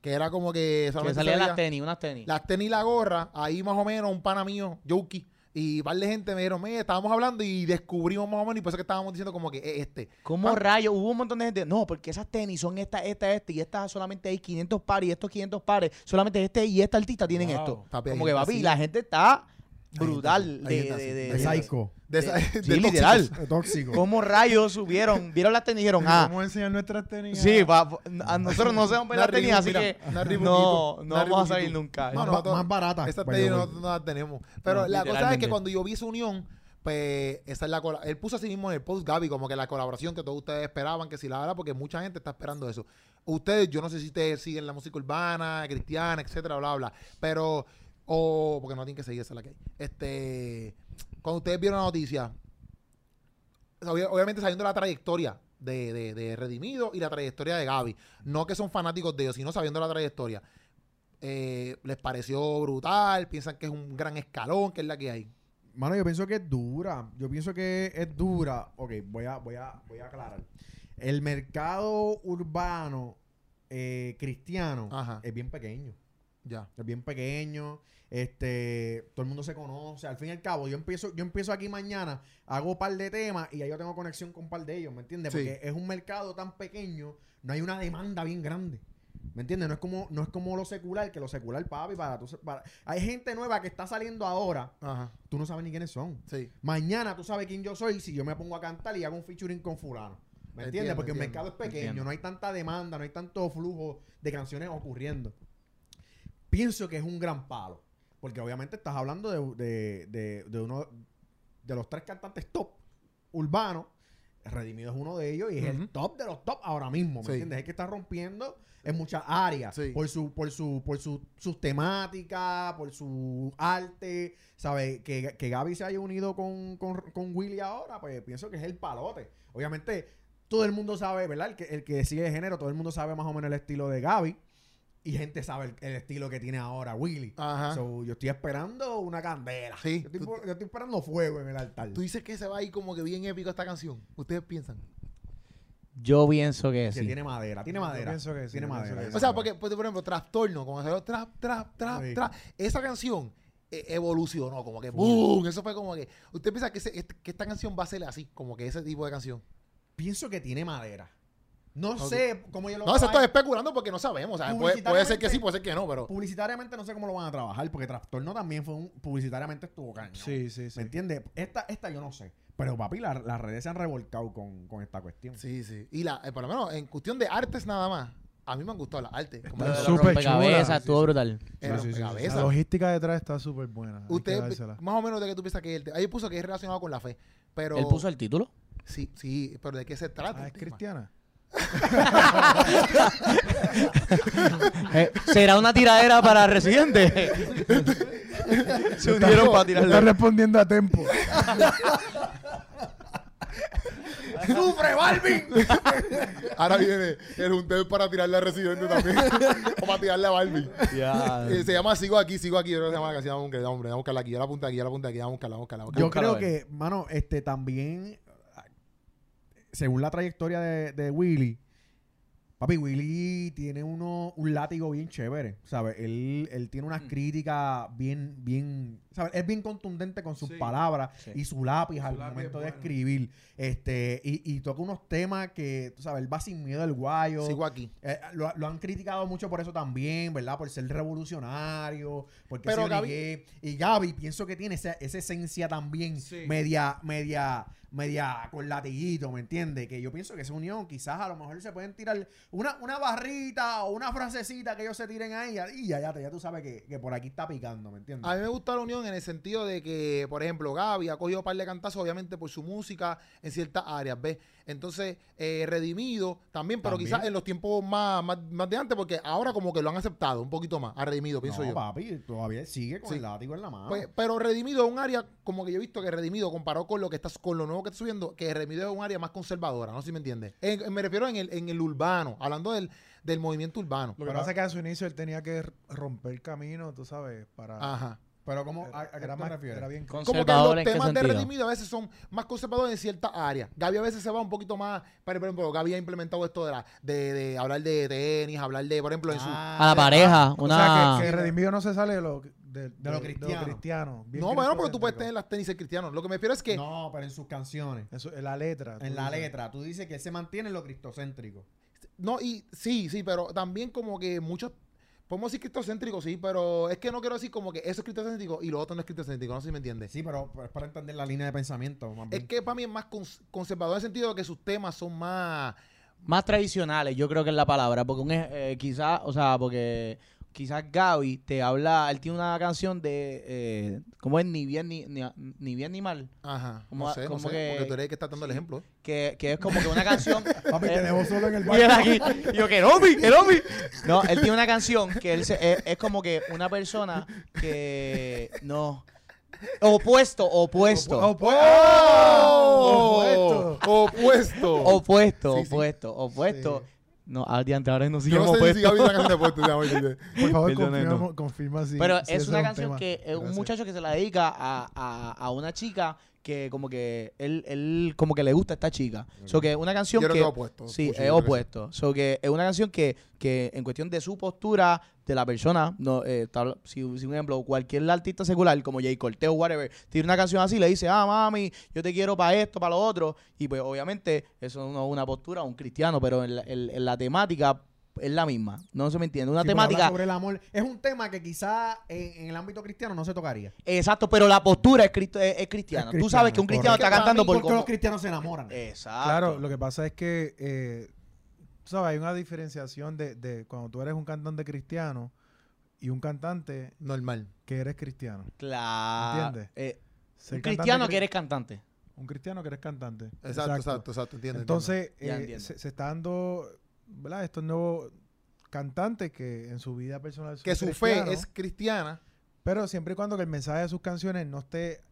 que era como que Que solamente salían se las tenis, unas tenis. las tenis y la gorra, ahí más o menos un pana mío, Yoki, y un par de gente me dijeron, "Mira, estábamos hablando y descubrimos más o menos, y por eso que estábamos diciendo como que es este. ¿Cómo Ah. rayos? Hubo un montón de gente. No, porque esas tenis son esta, esta, esta, y estas solamente hay 500 pares, y estos 500 pares, solamente este y esta artista tienen Wow. esto. Papi, Como que, papi, así. la gente está brutal de, de, de- psycho. De, Sí, literal. Tóxico. ¿Cómo rayos subieron? ¿Vieron las tenis y dijeron, ah, Vamos a enseñar nuestras tenis. sí, a nosotros no sabemos ver las tenis, así mira, que no, no vamos a salir nunca. No, Más, no, barata. By tenis nosotros no la tenemos. Pero No, la cosa es que cuando yo vi esa unión, pues esa es la cola- Él puso así mismo en el post, Gaby, como que la colaboración que todos ustedes esperaban que si la haga, porque mucha gente está esperando eso. Ustedes, yo no sé si ustedes siguen la música urbana, cristiana, etcétera, bla, bla. Pero, o, porque no tienen que seguir esa es la que hay. Este, cuando ustedes vieron la noticia, obvia- obviamente sabiendo la trayectoria de, de, de Redimido y la trayectoria de Gaby. No que son fanáticos de ellos, sino sabiendo la trayectoria. Eh, les pareció brutal, piensan que es un gran escalón, que es la que hay. Mano, yo pienso que es dura. Yo pienso que es dura. Ok, voy a, voy a, voy a aclarar. El mercado urbano eh, cristiano Ajá. es bien pequeño. Ya. Es bien pequeño. Este, todo el mundo se conoce. Al fin y al cabo, yo empiezo, yo empiezo aquí mañana, hago un par de temas y ya yo tengo conexión con un par de ellos, ¿me entiendes? Sí. Porque es un mercado tan pequeño, no hay una demanda bien grande. ¿Me entiendes? No es como, no es como lo secular, que lo secular, papi, para, tú, para- Hay gente nueva que está saliendo ahora, Ajá. tú no sabes ni quiénes son. Sí. Mañana tú sabes quién yo soy si yo me pongo a cantar y hago un featuring con fulano. ¿Me entiendes? Entiendo, Porque el mercado es pequeño, Entiendo. no hay tanta demanda, no hay tanto flujo de canciones ocurriendo. Pienso que es un gran palo. Porque obviamente estás hablando de, de- de- de uno de los tres cantantes top urbanos. Redimido es uno de ellos y es el top de los top ahora mismo. ¿Me Sí. entiendes? Es que está rompiendo en muchas áreas. Sí. Por su, por su, por su, sus temáticas, por su arte. ¿Sabes? Que, que Gaby se haya unido con, con, con Willy ahora, pues pienso que es el palote. Obviamente, todo el mundo sabe, ¿verdad? El que, el que sigue el género, todo el mundo sabe más o menos el estilo de Gaby. Y gente sabe el, el estilo que tiene ahora Willy. Ajá. So, yo estoy esperando una candela. Sí, Yo estoy, tú- yo estoy esperando fuego en el altar. Tú dices que se va a ir como que bien épico esta canción. ¿Ustedes piensan? Yo pienso que que sí. tiene madera, tiene Yo madera. pienso que sí, tiene madera. que O sea, porque, pues, por ejemplo, Trastorno, como salió Trap, Trap, Trap, Sí. Trap, esa canción eh, evolucionó, como que. ¡boom! Eso fue como que. ¿Usted piensa que, ese- este- que esta canción va a ser así, como que ese tipo de canción? Pienso que tiene madera. No sé cómo yo lo No, a- estoy especulando porque no sabemos. o sea, puede, puede ser que sí, puede ser que no, pero. Publicitariamente no sé cómo lo van a trabajar, porque Trastorno también fue un. Publicitariamente estuvo cañón. Sí, sí, sí. ¿Me entiendes? Esta, esta yo no sé. Pero papi, la- las redes se han revolcado con, con esta cuestión. Sí, sí. Y la, eh, por lo menos en cuestión de artes nada más, a mí me han gustado las artes. Como Está súper chula. estuvo brutal. Sí, sí, sí, sí. rompecabezas. La logística detrás está súper buena. que Usted, más o menos de qué tú piensas que es el tema. Ahí puso que es relacionado con la fe. Pero. ¿Él puso el título? Sí, sí, pero ¿de qué se trata? Ah, es tema? cristiana. Eh, ¿Será una tiradera para Residente? Se unieron para Está tirarle. respondiendo a tiempo. ¡Sufre, Balvin! Ahora viene el junteo para tirarle a Residente también. o para tirarle a Barbie. Ya. Eh, se llama Sigo aquí, sigo aquí. Yo creo que se llama la canción. Vamos a buscarla, hombre, vamos a buscarla aquí. Yo la apunté aquí, yo la apunté aquí. Vamos a buscarla, vamos a buscarla. Yo creo que, mano, este también, según la trayectoria de, de Willy, papi, Willy tiene uno, un látigo bien chévere, ¿sabes? Él, él tiene unas críticas bien, bien, ¿sabes? Es bien contundente con sus Sí. palabras Sí. y su lápiz Su al lápiz momento es de escribir. Este, y, y toca unos temas que, tú sabes, él va sin miedo al guayo. Sigo aquí. Eh, lo, lo han criticado mucho por eso también, ¿verdad? Por ser revolucionario, porque Pero Pero Gaby- Y Gaby, pienso que tiene esa, esa esencia también Sí. media, media, media con latiguito, ¿me entiendes? Que yo pienso que esa unión quizás a lo mejor se pueden tirar una, una barrita o una frasecita que ellos se tiren ahí y ya, ya, ya tú sabes que, que por aquí está picando, ¿me entiendes? A mí me gusta la unión en el sentido de que, por ejemplo, Gaby ha cogido un par de cantazos, obviamente, por su música en ciertas áreas, ¿ves? Entonces, eh, Redimido también, pero También. quizás en los tiempos más, más, más de antes, porque ahora como que lo han aceptado un poquito más, a Redimido, pienso no, yo. papi, todavía sigue con Sí. el látigo en la mano. Pues, pero Redimido es un área, como que yo he visto que Redimido, comparado con lo que estás, con lo nuevo que está subiendo, que Redimido es un área más conservadora, no sé si me entiendes. En- en- me refiero en el, en el urbano, hablando del, del movimiento urbano. Lo que Pero- pasa es que a su inicio él tenía que romper camino, tú sabes, para... Ajá. Pero ¿cómo, a, a qué era, te más, refieres? era bien... Como que ¿Conservador los temas de? Redimido a veces son más conservadores en ciertas áreas. Gaby a veces se va un poquito más, por ejemplo, Gaby ha implementado esto de, la, de, de hablar de tenis, hablar de, por ejemplo, en su... Ah, A la pareja, O una... sea, que, que Redimido no se sale de lo, de, De lo cristiano. bien no, bueno, porque tú puedes tener las tenis cristianos. Lo que me refiero es que... No, pero en sus canciones. En la letra. En la dices. letra, tú dices que él se mantiene en lo cristocéntrico. No, y sí, sí, pero también como que muchos... Podemos decir cristocéntrico, sí, pero es que no quiero decir como que eso es cristocéntrico y lo otro no es cristocéntrico, no sé si me entiendes. Sí, pero es para entender la línea de pensamiento. Más Es bien. que para mí es más cons- conservador en el sentido de que sus temas son más... más tradicionales, yo creo que es la palabra, porque un eh, quizás, o sea, porque quizás Gaby te habla, él tiene una canción de, eh, ¿cómo es? Ni bien ni, ni, ni bien ni mal, Ajá, Como- no sé, no como sé, que- porque tú eres el que está dando el ejemplo. ¿eh? que, que es como que una canción... Papi, eh, te dejo solo en el y él baño. aquí, y yo, que Romy, que Romy. No, él tiene una canción que él se- es, es como que una persona que no opuesto, opuesto. Opu- ¡Oh! Opuesto. Opuesto, Sí, sí. opuesto, opuesto. No, al día ahora no Yo sigamos no sé si. Gaby está cantando opuesto. ya, oye. Por favor, confirma, confirma si Pero si es una un canción tema. que es un Gracias. muchacho que se la dedica a, a, a una chica que como que él, él como que le gusta a esta chica. So que es una canción Yo creo que... es opuesto. Sí, es creo opuesto. So que es una canción que, que en cuestión de su postura de la persona, no, eh, está- si, si un ejemplo, cualquier artista secular como Jay Cortez o whatever, tiene una canción así, le dice, ah, mami, yo te quiero para esto, para lo otro, y pues obviamente eso no es una postura un cristiano, pero en la, en- en la temática es la misma. No se me entiende. Una Sí, temática, sobre el amor. Es un tema que quizá en, en el ámbito cristiano no se tocaría. exacto, pero la postura es, cristo- es- es cristiana. Es Tú sabes que un cristiano correcto. está cantando por... Porque los cristianos se enamoran. Exacto. Claro, lo que pasa es que, eh, tú sabes, hay una diferenciación de, de cuando tú eres un cantante cristiano y un cantante Normal. que eres cristiano. Claro. ¿Entiendes? Eh, un cristiano cri- que eres cantante. Un cristiano que eres cantante. Exacto, exacto, exacto. Entiendo. Entonces, eh, entiendo. se, se está dando, ¿verdad? Estos nuevos cantantes que en su vida personal son que su fe es cristiana. Pero siempre y cuando que el mensaje de sus canciones no esté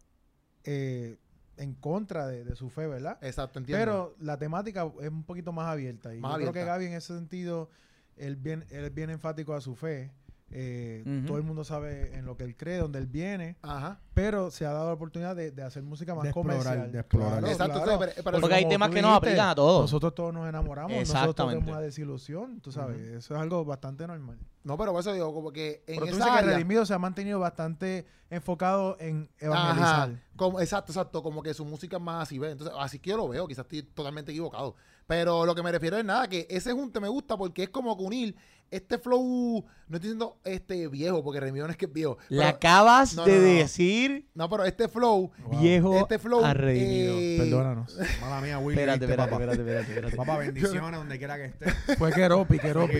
eh, en contra de, de su fe, ¿verdad? Exacto, entiendo. Pero la temática es un poquito más abierta. Y Más yo creo que. Gaby en ese sentido, él, bien, él es bien enfático a su fe. Eh. Todo el mundo sabe en lo que él cree, donde él viene. Ajá. Pero se ha dado la oportunidad de, de hacer música más De explorar, comercial. de explorar. Claro, Exacto, claro. entonces, pero- pero- Porque hay temas que nos aplican a todos. Nosotros todos nos enamoramos, nosotros Exactamente. tenemos una desilusión, tú sabes. Eso es algo bastante normal. No, pero por eso digo, como que en Pero tú esa dices que área... Redimido se ha mantenido bastante enfocado en evangelizar. Ajá, como, exacto, exacto, como que su música es más así, ¿ves? Entonces, así que yo lo veo, quizás estoy totalmente equivocado. Pero lo que me refiero es nada, que ese junte me gusta porque es como que unir este flow, no estoy diciendo este viejo, porque Redimido no es que es viejo. Le pero- acabas no, de no, no. decir no, pero este flow, Wow. viejo este flow... a redimido. eh, Perdónanos. Mala mía, Will. Espérate, ¿viste, espérate, papá? espérate, espérate, espérate. Papá, bendiciones donde quiera que esté. Fue Keropi. Keropi.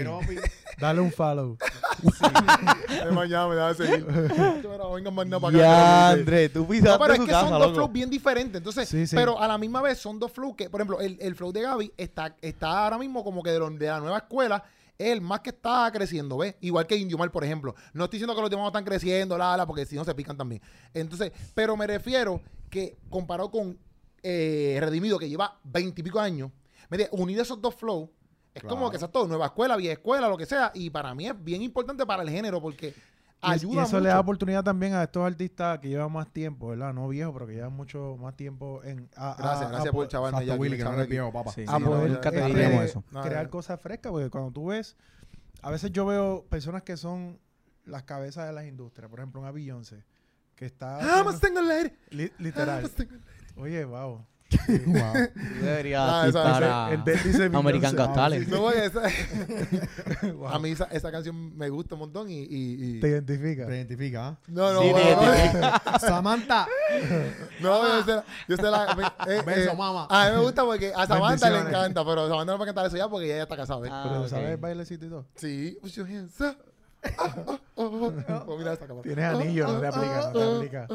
Dale un follow. De mañana me da a seguir. Vengan más nada para acá. Ya, dice. André, tú No, pero es su que casa, son dos loco. flows bien diferentes. Entonces, Sí, sí. pero a la misma vez son dos flows que, por ejemplo, el, el flow de Gaby está, está ahora mismo como que de, lo- de la nueva escuela. es El más que está creciendo, ¿ves? Igual que Indio Mal, por ejemplo. No estoy diciendo que los demás no están creciendo, la, la, porque si no se pican también. Entonces, pero me refiero que comparado con eh, Redimido, que lleva veintipico años, mire, unir esos dos flows es como que exacto, nueva escuela, vieja escuela, lo que sea. Y para mí es bien importante para el género porque ayuda y eso mucho. le da oportunidad también a estos artistas que llevan más tiempo, ¿verdad? No viejos, pero que llevan mucho más tiempo en... a- a- Gracias, a gracias po- por Exacto, ya. Willy, que no chaval viejo, papá. Sí, a sí, poder no, eso. Crear cosas frescas, porque cuando tú ves, a veces yo veo personas que son las cabezas de las industrias, por ejemplo, una Beyoncé, que está... I'm a single lady. li- I'm literal. a single- Oye, wow. Wow. Ah, esa- quitar ese- a el de- dice American Beyoncé. Got Talent. No, oye, esa- Wow. a mí esa, esa canción me gusta un montón y... y- y- Te identifica. Te identifica, ¿ah? No, no, Sí, bueno, te no, Samantha. no, yo sé, la- yo sé la... me- eh, Beso, eh, mamá. A mí me gusta porque a Samantha le encanta, pero Samantha no puede cantar eso ya porque ella ya está casada. Ah, Pero. ¿sabes el bailecito y todo? Sí. Put your hands up. Ah. Oh, mira esa cámara. Tienes anillo, no te aplica, no te aplica.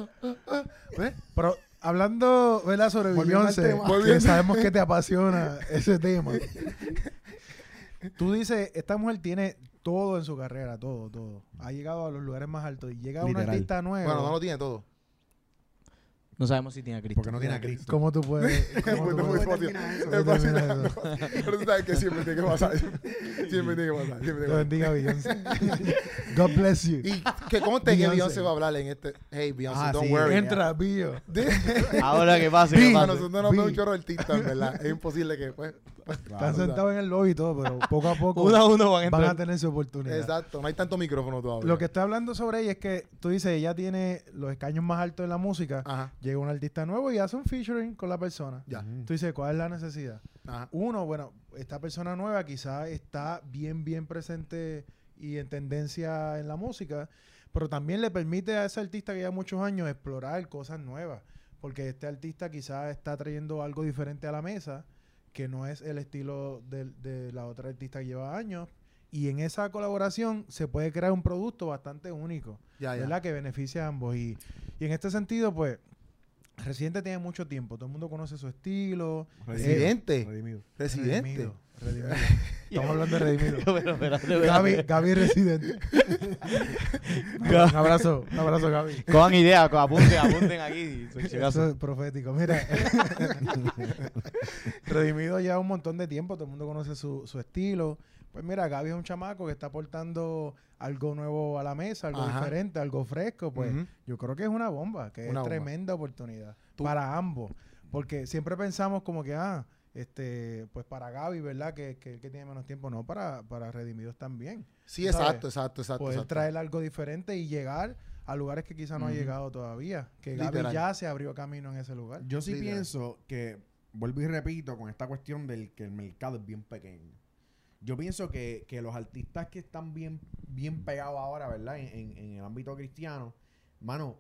¿Ves? Pero hablando, ¿verdad? Sobre Beyoncé, tema. que sabemos que te apasiona ese tema. Tú dices, esta mujer tiene todo en su carrera, todo, todo. Ha llegado a los lugares más altos y llega una Literal. artista nueva. Bueno, no lo tiene todo. No sabemos si tiene a Cristo. Porque no tiene a Cristo. ¿Cómo tú puedes...? ¿Cómo Muy- tú puedes- fácil. ¿Cómo Es fácil. Pero tú sabes que siempre tiene que pasar. Siempre tiene que pasar. Siempre Te tiene que pasar. bendiga, Beyoncé. God bless you. Y que conste que Beyoncé. Beyoncé va a hablar en este. Hey, Beyoncé, Ah, don't sí. worry. Entra, Billo. Ahora que pase, nosotros nos vemos un chorro en verdad. Es imposible que, pues. Están sentados en el lobby y todo, pero poco a poco Uno a uno van a van entrar. a tener su oportunidad. Exacto, no hay tanto micrófono todavía. Lo que está hablando sobre ella es que tú dices, ella tiene los escaños más altos en la música. Ajá, Llega un artista nuevo y hace un featuring con la persona. ya. Tú dices, ¿cuál es la necesidad? Ajá. Uno, bueno, esta persona nueva quizás está bien, bien presente y en tendencia en la música, pero también le permite a ese artista que lleva muchos años explorar cosas nuevas, porque este artista quizás está trayendo algo diferente a la mesa, que no es el estilo de, la otra artista que lleva años, y en esa colaboración se puede crear un producto bastante único. Ya, ya. ¿verdad? Que beneficia a ambos. Y, y en este sentido, pues, Residente tiene mucho tiempo. Todo el mundo conoce su estilo. Residente. Redimido. Residente. Redimido, redimido. Estamos hablando de Redimido. Pero, espérate, espérate. Gaby, Gaby Residente. un abrazo, un abrazo, Gaby. Cojan ideas, apunten, apunten aquí. Eso es profético. Mira, Redimido ya un montón de tiempo, todo el mundo conoce su, su estilo. Pues mira, Gaby es un chamaco que está aportando algo nuevo a la mesa, algo Ajá. diferente, algo fresco. Pues yo creo que es una bomba, que Una es bomba. tremenda oportunidad Tú- para ambos. Porque siempre pensamos como que, ah, este, pues para Gaby, ¿verdad? Que, que, que tiene menos tiempo. No, para, para Redimidos también. Sí, ¿sabes? exacto, exacto, exacto. Poder exacto. traer algo diferente y llegar a lugares que quizás no ha llegado todavía. Que Gaby Literal. ya se abrió camino en ese lugar. Yo sí Literal. pienso que, vuelvo y repito, con esta cuestión del que el mercado es bien pequeño. Yo pienso que, que los artistas que están bien, bien pegados ahora, ¿verdad? En, en- en el ámbito cristiano, mano,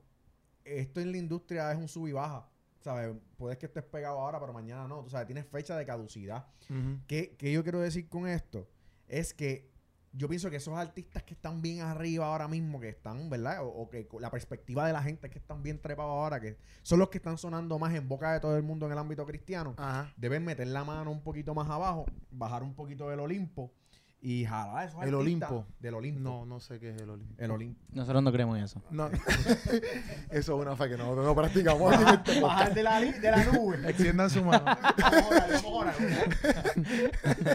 esto en la industria es un sub y baja. ¿Sabes? Puedes que estés pegado ahora, pero mañana no. Tú sabes, tienes fecha de caducidad. Ujú. ¿Qué, qué yo quiero decir con esto? Es que yo pienso que esos artistas que están bien arriba ahora mismo, que están, ¿verdad? O, o que la perspectiva de la gente es que están bien trepados ahora, que son los que están sonando más en boca de todo el mundo en el ámbito cristiano, Ajá. deben meter la mano un poquito más abajo, bajar un poquito del Olimpo y jalar a esos ¿El Olimpo? Del Olimpo. No, no sé qué es el Olimpo. El Olimpo. Nosotros no creemos en eso. No. Eso es una fe que nosotros no practicamos. este. Bajar de la, de la nube. Extiendan su mano.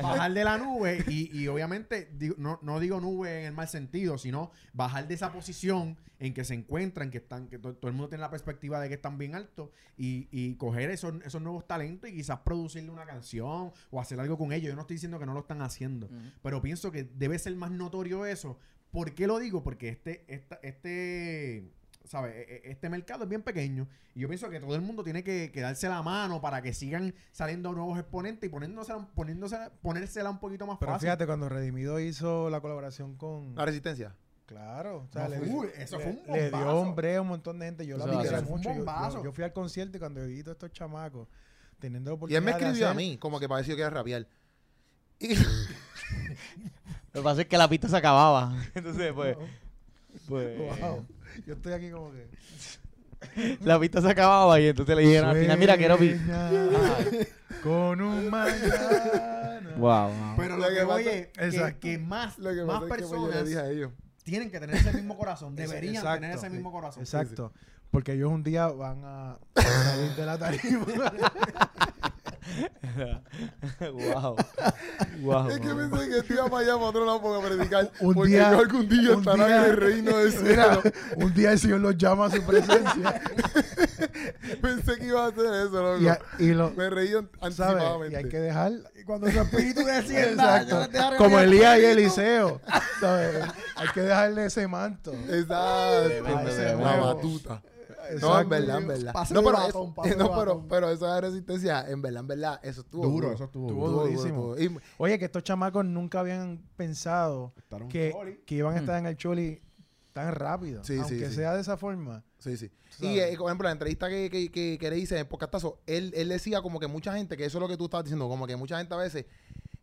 Bajar de la nube y, y obviamente digo- no, no digo nube en el mal sentido, sino bajar de esa posición en que se encuentran, que están, que to- todo el mundo tiene la perspectiva de que están bien altos y, y coger esos, esos nuevos talentos y quizás producirle una canción o hacer algo con ellos. Yo no estoy diciendo que no lo están haciendo, pero pienso que debe ser más notorio eso. ¿Por qué lo digo? Porque este, esta, este, ¿sabes? E- e- Este mercado es bien pequeño y yo pienso que todo el mundo tiene que, que darse la mano para que sigan saliendo nuevos exponentes y poniéndose, poniéndose, ponérsela un poquito más Pero fácil. fíjate, cuando Redimido hizo la colaboración con... La resistencia. Claro, o sea, No, le, fue- dio- uy, eso le- fue un le dio bombazo. hombre a un montón de gente. Yo lo un mucho. Yo- Yo, bombazo. yo fui al concierto y cuando vi todos estos chamacos teniendo la Y él me escribió a mí, como que pareció que era rapear. Y, Lo que pasa es que la pista se acababa. Entonces, pues, pues Wow. Yo estoy aquí como que... la pista se acababa y entonces le dijeron al final, mira, quiero pi. Sueña Con un mañana. Wow, wow. Pero lo Lo que que es que, más, lo que más que pues, personas dije a ellos. tienen que tener ese mismo corazón. Deberían Exacto. tener ese mismo corazón. Exacto. Porque ellos un día van a salir de la tarima. wow. wow. Es que pensé que estoy para allá para otro lado para predicar. Un porque día- yo algún día un estará día- en el reino del Mira, cielo. un día el Señor los llama a su presencia. Pensé que iba a hacer eso, loco. y, a- y lo, Me reí anticipadamente. Y hay que dejar. Cuando su espíritu descienda, Exacto. te Como. Elías y Eliseo. ¿sabes? Hay que dejarle ese manto. Exacto. La batuta. No, en verdad, en verdad. Pase No, de pero, batón, es- pase de no, pero, batón. pero eso de resistencia, en verdad, en verdad, eso estuvo Duro, duro. eso estuvo Estuvo duro. durísimo. Y- Oye, que estos chamacos nunca habían pensado que, que iban a Mm. estar en el Choli tan rápido. Sí, sí, aunque sí. sea de esa forma. Sí, sí. Y, eh, por ejemplo, la entrevista que, que, que, que le hice en el podcastazo, él, él decía como que mucha gente, que eso es lo que tú estabas diciendo, como que mucha gente a veces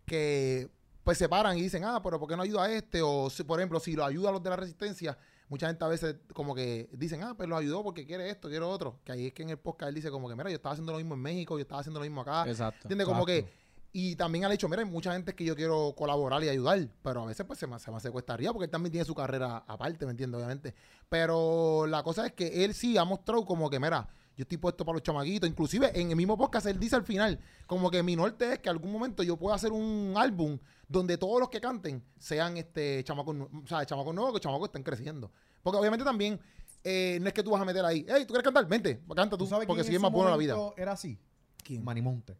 que pues se paran y dicen, ah, pero ¿por qué no ayuda a este? O, si, por ejemplo, si lo ayuda a los de la resistencia, mucha gente a veces como que dicen, ah, pues lo ayudó porque quiere esto, quiere otro. Que ahí es que en el podcast él dice como que, mira, yo estaba haciendo lo mismo en México, yo estaba haciendo lo mismo acá. Exacto. ¿Entiendes? Como que... Y también al hecho, mira, hay mucha gente que yo quiero colaborar y ayudar, pero a veces pues se me, se me arriba porque él también tiene su carrera aparte, ¿me entiendes? Obviamente. Pero la cosa es que él sí ha mostrado como que, mira, yo estoy puesto para los chamaquitos. Inclusive en el mismo podcast él dice al final, como que mi norte es que algún momento yo pueda hacer un álbum donde todos los que canten sean este chamacos, o sea, chamacos nuevos, que chamacos estén creciendo. Porque obviamente también eh, no es que tú vas a meter ahí, hey, ¿tú quieres cantar? Vente, canta tú, ¿Tú sabes porque sigue más bueno la vida. Era así. ¿Quién? Manimonte.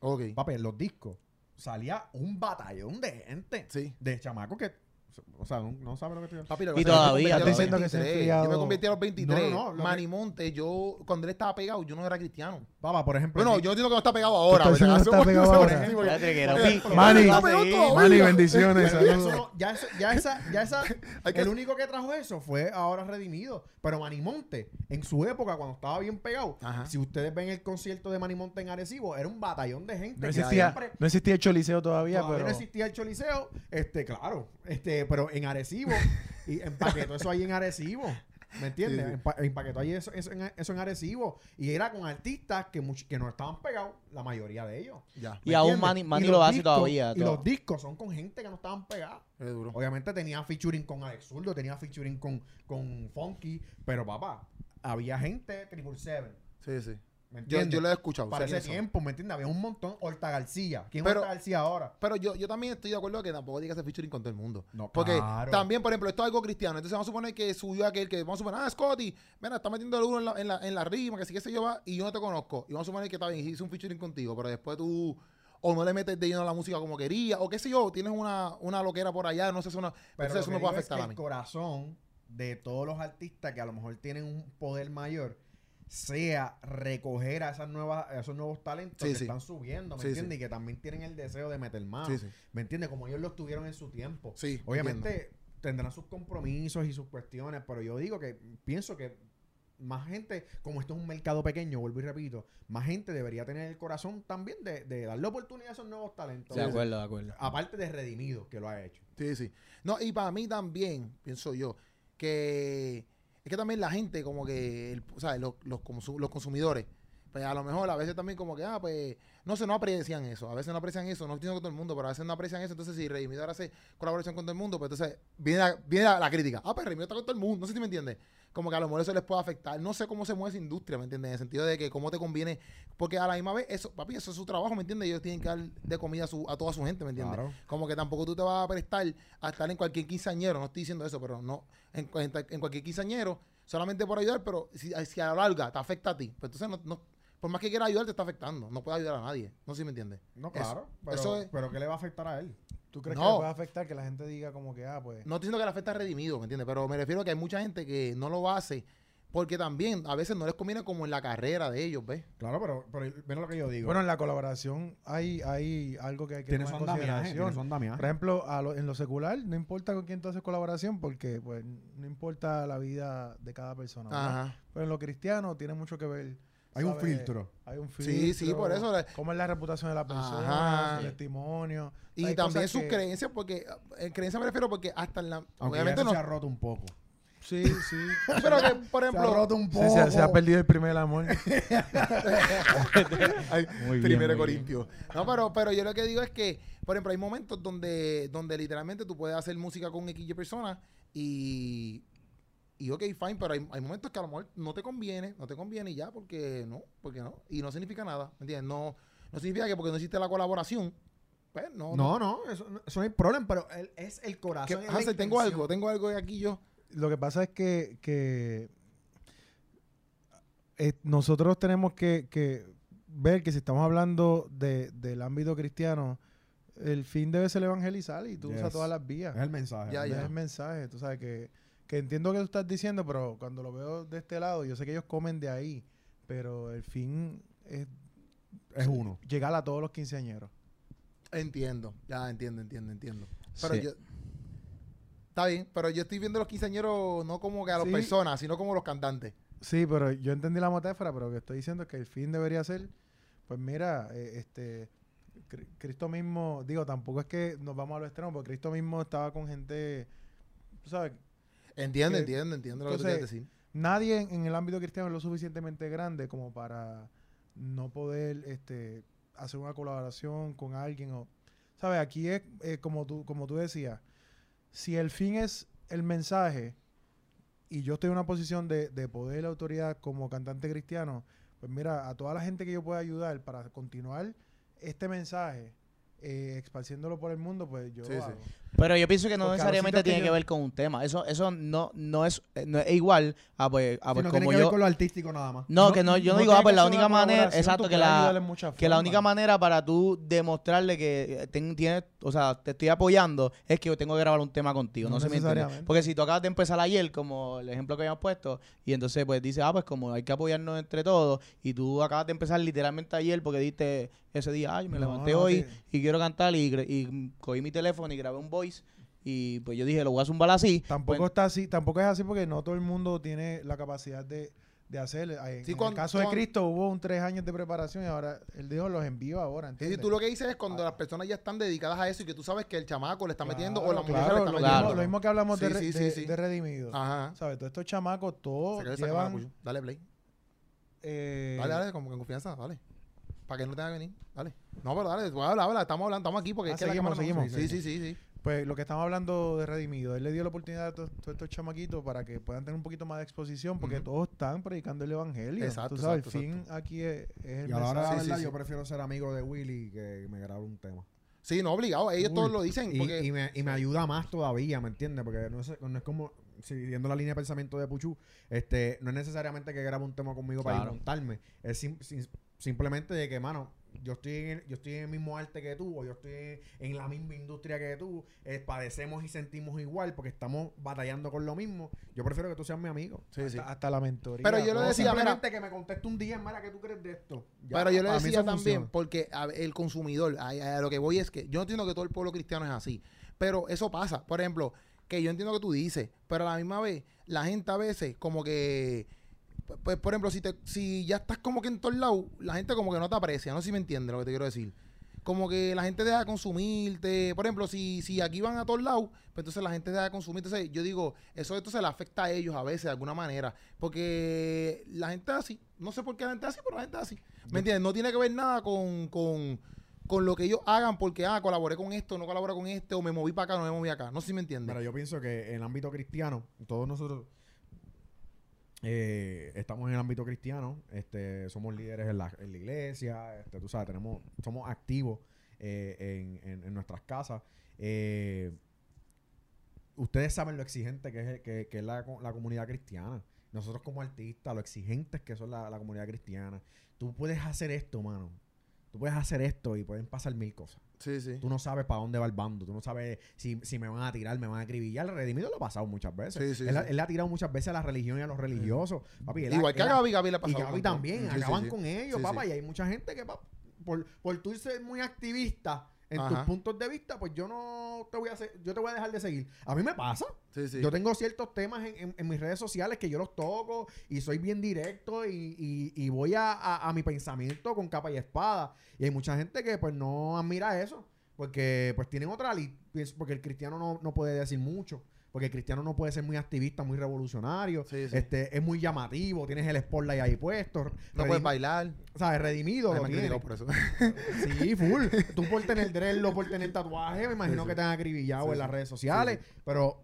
Ok. Papi, en los discos salía un batallón de gente. Sí. De chamacos que. O sea, no, no sabe lo que estoy Papi, lo Y pasa es que todavía, yo me convertí a los diciendo que se ha 23. enfriado. Yo me convertí a los 23. No, no, no, lo que- Manimonte, yo, cuando él estaba pegado, yo no era cristiano. Papá, por ejemplo. Bueno, yo entiendo que no está pegado ahora. ¿verdad? que está pegado ahora? Manny, no está todavía. Manny, bendiciones. Ya, no- esa, ya esa, el único que trajo eso fue ahora redimido. Pero Manimonte, en su época, cuando estaba bien pegado, Ajá. si ustedes ven el concierto de Manimonte en Arecibo, era un batallón de gente. No que existía, siempre- no existía el Choliseo todavía, todavía pero no existía el Choliseo, este, claro, este, pero en Arecibo, y empaquetó eso ahí en Arecibo. ¿Me entiendes? Sí, sí. Empa- Empaquetó ahí eso, eso en, eso en Arecibo. Y era con artistas que, much- que no estaban pegados, la mayoría de ellos. Ya, Y ¿Me aún? Manny, Y Manny los lo hace discos- todavía. Y todo. los discos son con gente que no estaban duro. Obviamente tenía featuring con Alex Zurdo, tenía featuring con, con Funky, pero papá, había gente Triple Seven. Sí, sí. ¿Me Yo, yo lo he escuchado. Para ese tiempo, ¿me entiendes? Había un montón. Horta García. ¿Quién es Horta García ahora? Pero yo, yo también estoy de acuerdo que tampoco diga ese featuring con todo el mundo. No, Porque claro. también, por ejemplo, esto es algo cristiano. Entonces vamos a suponer que subió aquel que, vamos a suponer, ah, Scotty, mira, está metiendo el uno en la, en la, en la rima, que sí que se lleva, y yo no te conozco. Y vamos a suponer que está bien, hice un featuring contigo, pero después tú o no le metes de lleno a la música como quería, o qué sé yo, tienes una, una loquera por allá, no sé, eso no, Pero entonces eso no puede es afectar que a mí. el corazón de todos los artistas que a lo mejor tienen un poder mayor sea recoger a esas nuevas a esos nuevos talentos Sí, que sí. están subiendo, ¿me Sí, entiendes? sí. Y que también tienen el deseo de meter mano, Sí, sí. ¿me entiendes? Como ellos lo tuvieron en su tiempo. Sí, Obviamente tendrán sus compromisos y sus cuestiones, pero yo digo que pienso que más gente, como esto es un mercado pequeño, vuelvo y repito, más gente debería tener el corazón también de, de darle oportunidad a esos nuevos talentos. De acuerdo, de acuerdo. Aparte de Redimido, que lo ha hecho. Sí, sí. No, y para mí también, pienso yo, que es que también la gente, como que, el, ¿sabes? Los, los consumidores, pues a lo mejor a veces también como que, ah, pues, no sé, no aprecian eso. A veces no aprecian eso, no entiendo con todo el mundo, pero a veces no aprecian eso. Entonces, si Redimido ahora hace colaboración con todo el mundo, pues entonces viene la, viene la, la crítica. Ah, pues Redimido está con todo el mundo. No sé si me entiendes. Como que a lo mejor eso les puede afectar. No sé cómo se mueve esa industria, ¿me entiendes? En el sentido de que cómo te conviene. Porque a la misma vez, eso, papi, eso es su trabajo, ¿me entiendes? Ellos tienen que dar de comida a, su, a toda su gente, ¿me entiendes? Claro. Como que tampoco tú te vas a prestar a estar en cualquier quinceañero, no estoy diciendo eso, pero no, en, en- en cualquier quinceañero, solamente por ayudar, pero si, si a la larga te afecta a ti, pues entonces no, no- por más que quiera ayudar, te está afectando, no puedes ayudar a nadie, no sé si me entiendes. No, Eso- claro. pero, eso es- pero ¿qué le va a afectar a él? ¿Tú crees No. que le puede afectar que la gente diga como que, ah, pues... No estoy diciendo que la afecta redimido, ¿me entiendes? Pero me refiero a que hay mucha gente que no lo hace porque también a veces no les conviene como en la carrera de ellos, ¿ves? Claro, pero, pero mira lo que yo digo. Bueno, en la colaboración hay, hay algo que hay que tiene tomar su en consideración. su andamiaje. Por ejemplo, a lo- en lo secular, no importa con quién tú haces colaboración porque pues no importa la vida de cada persona. ¿verdad? Ajá. Pero en lo cristiano tiene mucho que ver. Hay un filtro. Hay un filtro. Sí, sí, por eso. ¿Cómo es la reputación de la persona? Ajá. Su testimonio. Y Hay también sus que- creencias, porque en creencia me refiero porque hasta en la... Aunque obviamente no... se ha roto un poco. Sí, sí. Pero que, por Se ha ejemplo... roto un Sí, poco. se, ha- se ha perdido el primer amor. Ay, Muy bien, Primero muy Corintio. No, pero, pero yo lo que digo es que, por ejemplo, hay momentos donde, donde literalmente tú puedes hacer música con un X de personas y, y ok, fine, pero hay, hay momentos que a lo mejor no te conviene, no te conviene y ya, porque no, porque no. Y no significa nada, ¿me entiendes? No, no significa que porque no existe la colaboración, pues no. No, no, eso, eso no hay problema, pero él- es el Que, corazón. es Hansel, tengo algo, tengo algo de aquí yo. Lo que pasa es que, que eh, nosotros tenemos que, que ver que si estamos hablando de, del ámbito cristiano, el fin debe ser evangelizar y tú usas todas las vías. Es el mensaje. Ya, Es ya. el mensaje, tú sabes que, que entiendo que tú estás diciendo, pero cuando lo veo de este lado, yo sé que ellos comen de ahí, pero el fin es Es uno. llegar a todos los quinceañeros. Entiendo, ya entiendo, entiendo, entiendo. Pero Sí. yo. Está bien, pero yo estoy viendo a los quinceañeros no como que a las Sí. personas, sino como los cantantes. Sí, pero yo entendí la metáfora, pero lo que estoy diciendo es que el fin debería ser, pues mira, eh, este, Cri- Cristo mismo, digo, tampoco es que nos vamos a lo extremo, porque Cristo mismo estaba con gente, tú sabes, Entiendo, entiendo, entiendo lo que tú entonces, decir. nadie en, en el ámbito cristiano es lo suficientemente grande como para no poder este, hacer una colaboración con alguien. O, ¿Sabes? Aquí es eh, como, tú, como tú decías, si el fin es el mensaje y yo estoy en una posición de, de poder y autoridad como cantante cristiano, pues mira, a toda la gente que yo pueda ayudar para continuar este mensaje, eh, esparciéndolo por el mundo, pues yo Sí, lo sí. Pero yo pienso que no Porque necesariamente tiene que yo- ver con un tema. Eso eso no no es, no es igual a pues, a, pues no tiene que ver con lo artístico nada más. no, que no yo no, digo ah pues la única manera exacto que la que la única manera para tú demostrarle que eh, ten- tienes, o sea, te estoy apoyando es que yo tengo que grabar un tema contigo, no, sé me entiende. Porque si tú acabas de empezar ayer, como el ejemplo que habíamos puesto, y entonces pues dices, ah, pues como hay que apoyarnos entre todos, y tú acabas de empezar literalmente ayer porque diste ese día, ay, me levanté hoy y quiero cantar y, y cogí mi teléfono y grabé un voice y pues yo dije, lo voy a zumbar así. Tampoco Pues, está así, tampoco es así porque no todo el mundo tiene la capacidad de, de hacer. En, Sí, en cuando- el caso de Cristo hubo un tres años de preparación y ahora él dijo los envío ahora. ¿entiendes? tú lo que dices es cuando las personas ya están dedicadas a eso y que tú sabes que el chamaco le está metiendo o la mujer claro, le lo, está mismo, metiendo. lo mismo que hablamos de, Sí, re- sí, de, sí, sí. de Redimido. Ajá. ¿Sabes? Todos estos chamacos, todos llevan... Dale play. eh, Dale, dale, como con confianza, dale. Para que no tenga que venir. Dale. No, pero dale, habla, habla, estamos hablando, estamos aquí porque Ah, es que la seguimos, no- seguimos. Sí, sí, sí, sí. Pues lo que estamos hablando de Redimido, él le dio la oportunidad a todos, estos chamaquitos para que puedan tener un poquito más de exposición porque todos están predicando el evangelio. Exacto, Tú sabes, exacto, el fin aquí es, es el Y a la. Sí, verdad, sí. yo prefiero ser amigo de Willy que me grabe un tema. Sí, no, obligado. Ellos todos lo dicen. Y, Porque, y me, y me ayuda más todavía, ¿me entiendes? Porque no es, no es como, siguiendo la línea de pensamiento de Puchu, este, no es necesariamente que grabe un tema conmigo para ir montarme. Es sim- sim- simplemente de que, mano, yo estoy, en el, yo estoy en el mismo arte que tú, o yo estoy en, en la misma industria que tú, eh, padecemos y sentimos igual porque estamos batallando con lo mismo. Yo prefiero que tú seas mi amigo. sí, sí. hasta, hasta la mentoría. Pero yo lo decía, simplemente que me conteste un día, Mara, ¿qué tú crees de esto? Ya, Pero yo le decía también, funciona. porque a el consumidor, a, a lo que voy es que yo no entiendo que todo el pueblo cristiano es así, pero eso pasa. Por ejemplo, que yo entiendo que tú dices, pero a la misma vez, la gente a veces como que, pues, por ejemplo, si, te, si ya estás como que en todos lados, la gente como que no te aprecia, no sé si me entiendes lo que te quiero decir. Como que la gente deja de consumirte. Por ejemplo, si, si aquí van a todos lados, pues entonces la gente deja de consumir. Entonces, yo digo, eso entonces le afecta a ellos a veces de alguna manera. Porque la gente es así. No sé por qué la gente es así, pero la gente es así. ¿Me entiendes? No tiene que ver nada con, con, con lo que ellos hagan porque, ah, colaboré con esto, no colaboré con este, o me moví para acá, no me moví acá. No sé si me entiendes. Pero yo pienso que en el ámbito cristiano, todos nosotros eh, estamos en el ámbito cristiano, este, somos líderes en la, iglesia, este, tú sabes, tenemos, somos activos eh, en, en- nuestras casas. Eh, ustedes saben lo exigente que es, que, que es la, la comunidad cristiana. Nosotros como artistas, lo exigentes que son la, la comunidad cristiana. Tú puedes hacer esto, mano. Tú puedes hacer esto y pueden pasar mil cosas. Sí, sí. Tú no sabes para dónde va el bando. Tú no sabes si, si me van a tirar, me van a acribillar. El redimido lo ha pasado muchas veces. Sí, sí, él, sí. él le ha tirado muchas veces a la religión y a los religiosos. Papi, él ha- Igual que a Gaby, Gaby le ha Y pasado. Gaby con- también. Acaban con ellos, papá. Y hay mucha gente que, pa- por, por tú ser muy activista en tus puntos de vista, pues yo no te voy a hacer, yo te voy a dejar de seguir. A mí me pasa. Sí, sí. Yo tengo ciertos temas en, en- en mis redes sociales que yo los toco y soy bien directo y, y- y voy a, a- a mi pensamiento con capa y espada. Y hay mucha gente que pues no admira eso porque pues tienen otra porque el cristiano no, no puede decir mucho. Porque el cristiano no puede ser muy activista, muy revolucionario. Sí, sí. Este, es muy llamativo, tienes el spotlight ahí puesto. no redim- puedes bailar. ¿Sabes? Redimido Ay, lo me por eso. Sí, full. Tú por tener dreadlock, por tener tatuaje, me imagino Sí, que te han acribillado en las redes sociales. Pero,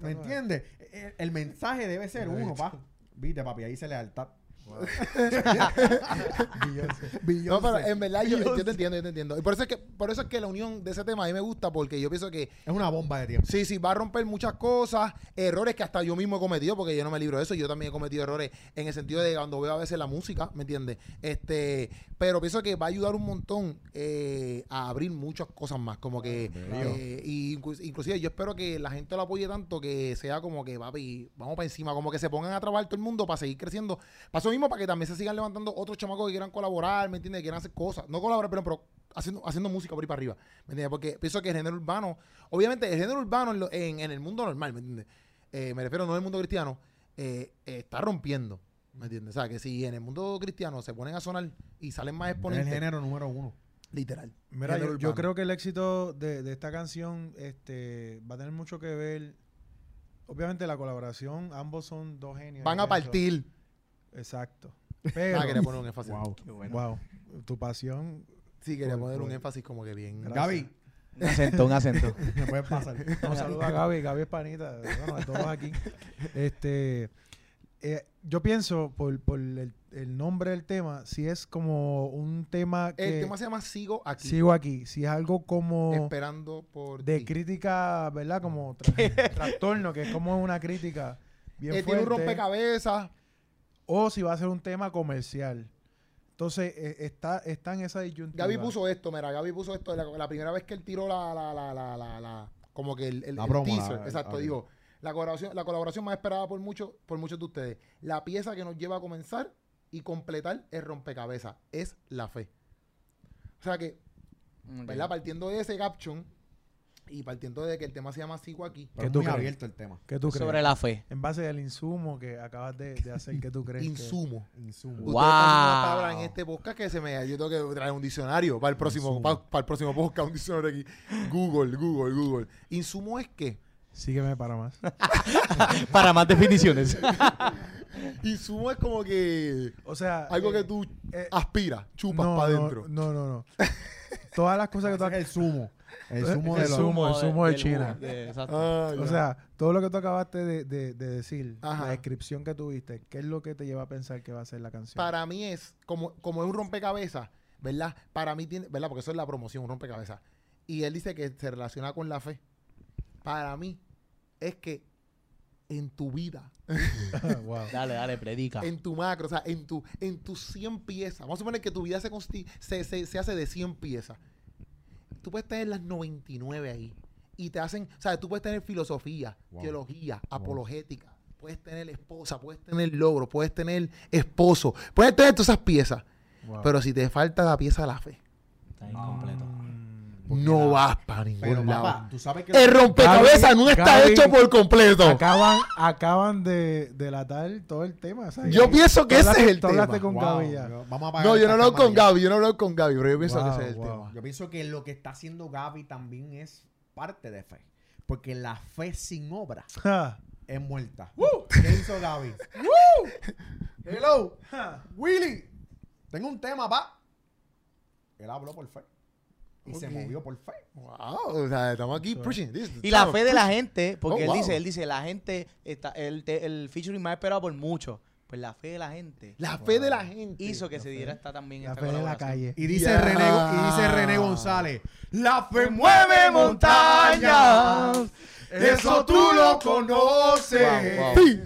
¿me entiendes? El, el mensaje debe ser uno, pa. Viste, papi, ahí se lealtad. No, pero en verdad yo, te entiendo, yo te entiendo. Y por eso es que, por eso es que la unión de ese tema a mí me gusta, porque yo pienso que Es una bomba de tiempo. Sí, sí, va a romper muchas cosas, errores que hasta yo mismo he cometido, porque yo no me libro de eso, yo también he cometido errores en el sentido de cuando veo a veces la música, ¿me entiendes? Este, pero pienso que va a ayudar un montón eh, a abrir muchas cosas más, como que, Bello. eh, y inclu- inclusive yo espero que la gente lo apoye tanto que sea como que, papi, vamos para encima, como que se pongan a trabajar todo el mundo para seguir creciendo. Eso mismo, para que también se sigan levantando otros chamacos que quieran colaborar, ¿me entiendes? Que quieran hacer cosas, no colaborar, pero, pero haciendo, haciendo música por ahí para arriba, ¿me entiendes? Porque pienso que el género urbano, obviamente el género urbano en, lo- en- en el mundo normal, ¿me entiendes? Eh, me refiero no en el mundo cristiano, eh, eh, está rompiendo, ¿me entiendes? O sea, que si en el mundo cristiano se ponen a sonar y salen más Es el exponentes, género número uno. literal. Mira, yo, creo que el éxito de, de esta canción este, va a tener mucho que ver. Obviamente la colaboración, ambos son dos genios. Van a partir. Exacto. Pero, Ah, quería poner un énfasis. Wow. wow, tu pasión. Sí, quería Por- poner un por- énfasis como que bien. Gracias. Gaby, Un acento, un acento. me puedes pasar. Un saludo a Gaby, Gaby es panita, bueno, a todos aquí. Este, eh, yo pienso por, por el, el nombre del tema, si es como un tema que El tema se llama Sigo aquí, sigo aquí, si es algo como esperando por de ti. crítica, ¿verdad? Como tra- trastorno, que es como una crítica bien Eh, tiene un fuerte, rompecabezas. O si va a ser un tema comercial. Entonces, eh, está, está en esa disyuntiva. Gaby puso esto, mira, Gaby puso esto la, la primera vez que él tiró la, la, la, la, la, la- como que el, el, La el promo, teaser, la- exacto, ok. digo, la colaboración, la colaboración más esperada por muchos, por muchos de ustedes. La pieza que nos lleva a comenzar y completar el rompecabezas es la fe. O sea que, ¿verdad? Partiendo de ese caption y partiendo de que el tema se llama Sigo aquí, Pero es tú muy crees? abierto el tema. ¿Qué tú crees? Sobre la fe. En base al insumo que acabas de, de hacer, ¿qué tú crees? que- insumo. Insumo. Ustedes Wow. diciendo una palabra en este podcast que se me. Yo tengo que traer un diccionario para el próximo, Insumo. para, para el próximo podcast, un diccionario aquí. Google, Google, Google. Insumo es qué? Sígueme para más. Para más definiciones. Insumo es como que O sea, algo eh, que tú eh, aspiras, chupas no, para adentro. No, no, no. Todas las cosas que tú es el sumo. El sumo El de el zumo de China. jugo, de- exacto. Ah, O sea, todo lo que tú acabaste de, de- de decir, Ajá. la descripción que tuviste, ¿qué es lo que te lleva a pensar que va a ser la canción? para mí es como, como es un rompecabezas, ¿verdad? Para mí tiene, ¿verdad? Porque eso es la promoción, un rompecabezas. Y él dice que se relaciona con la fe. Para mí es que en tu vida wow. Dale, dale, predica. en tu macro, o sea, en tu, en tus 100 piezas. Vamos a suponer que tu vida se, se, se, se hace de 100 piezas. Tú puedes tener las 99 ahí. Y te hacen, o sea, tú puedes tener filosofía, Wow. teología, apologética. Puedes tener esposa, puedes tener logro, puedes tener esposo. Puedes tener todas esas piezas. wow. Pero si te falta la pieza de la fe, Está incompleto. No la- vas para ningún Pero lado. papá, tú sabes que... El rompecabezas Gaby, no está Gaby, hecho por completo. acaban, acaban de delatar todo el tema. ¿sabes? Yo pienso que ese es el tema. con Wow, Gaby ya. yo- Vamos a apagar No, yo no hablo con Gaby, yo no hablo con Gaby, pero yo pienso que ese es el wow. tema. Yo pienso que lo que está haciendo Gaby también es parte de fe. Porque la fe sin obra es muerta. ¿Qué hizo Gaby? Hello. Willy. Tengo un tema, pa. Él habló por fe. Y se movió por fe. Wow, o sea, estamos aquí Eso es. preaching. this. Y la fe de la gente, porque Oh, él wow. dice, él dice, la gente, está, el, el featuring más esperado por mucho. Pues la fe de la gente La fe de la gente. hizo que la se fe- diera esta también La esta fe de la calle. Y dice, Ya. René, y dice René González, la fe mueve montañas. Eso tú lo conoces. Wow, wow. Sí.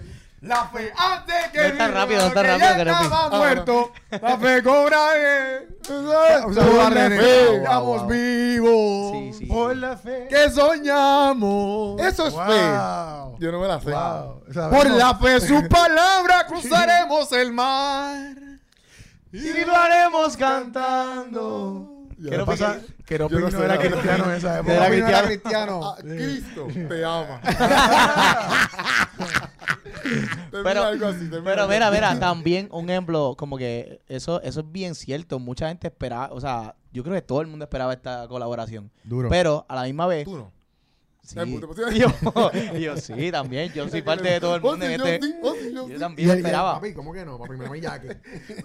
La fe antes que No es tan viva, rápido, no es tan que rápido, ya que no estaba pi- muerto. La fe cobra. eh. Un saludo a René. fe. Estamos vivos. Sí, sí. Por la fe. Que soñamos. Eso es Wow. fe. Yo no me la sé. O sea, Por la fe su palabra cruzaremos el mar. Y lo haremos cantando. Ya. ¿Qué pasa? Que no, no no era cristiano en esa Era época. No era cristiano. Ah, Cristo te ama. Pero- algo así, termina Pero mira, mira, también un ejemplo, como que eso, eso es bien cierto. Mucha gente esperaba, o sea, yo creo que todo el mundo esperaba esta colaboración. Duro. Pero a la misma vez, no. Sí. Puta, pues, Y yo, y yo, sí, también. Yo soy parte de todo el Oh, mundo sí, en yo este. sí, oh, sí, yo también esperaba. Papi, ¿cómo que no? Papi, me llama Jackie.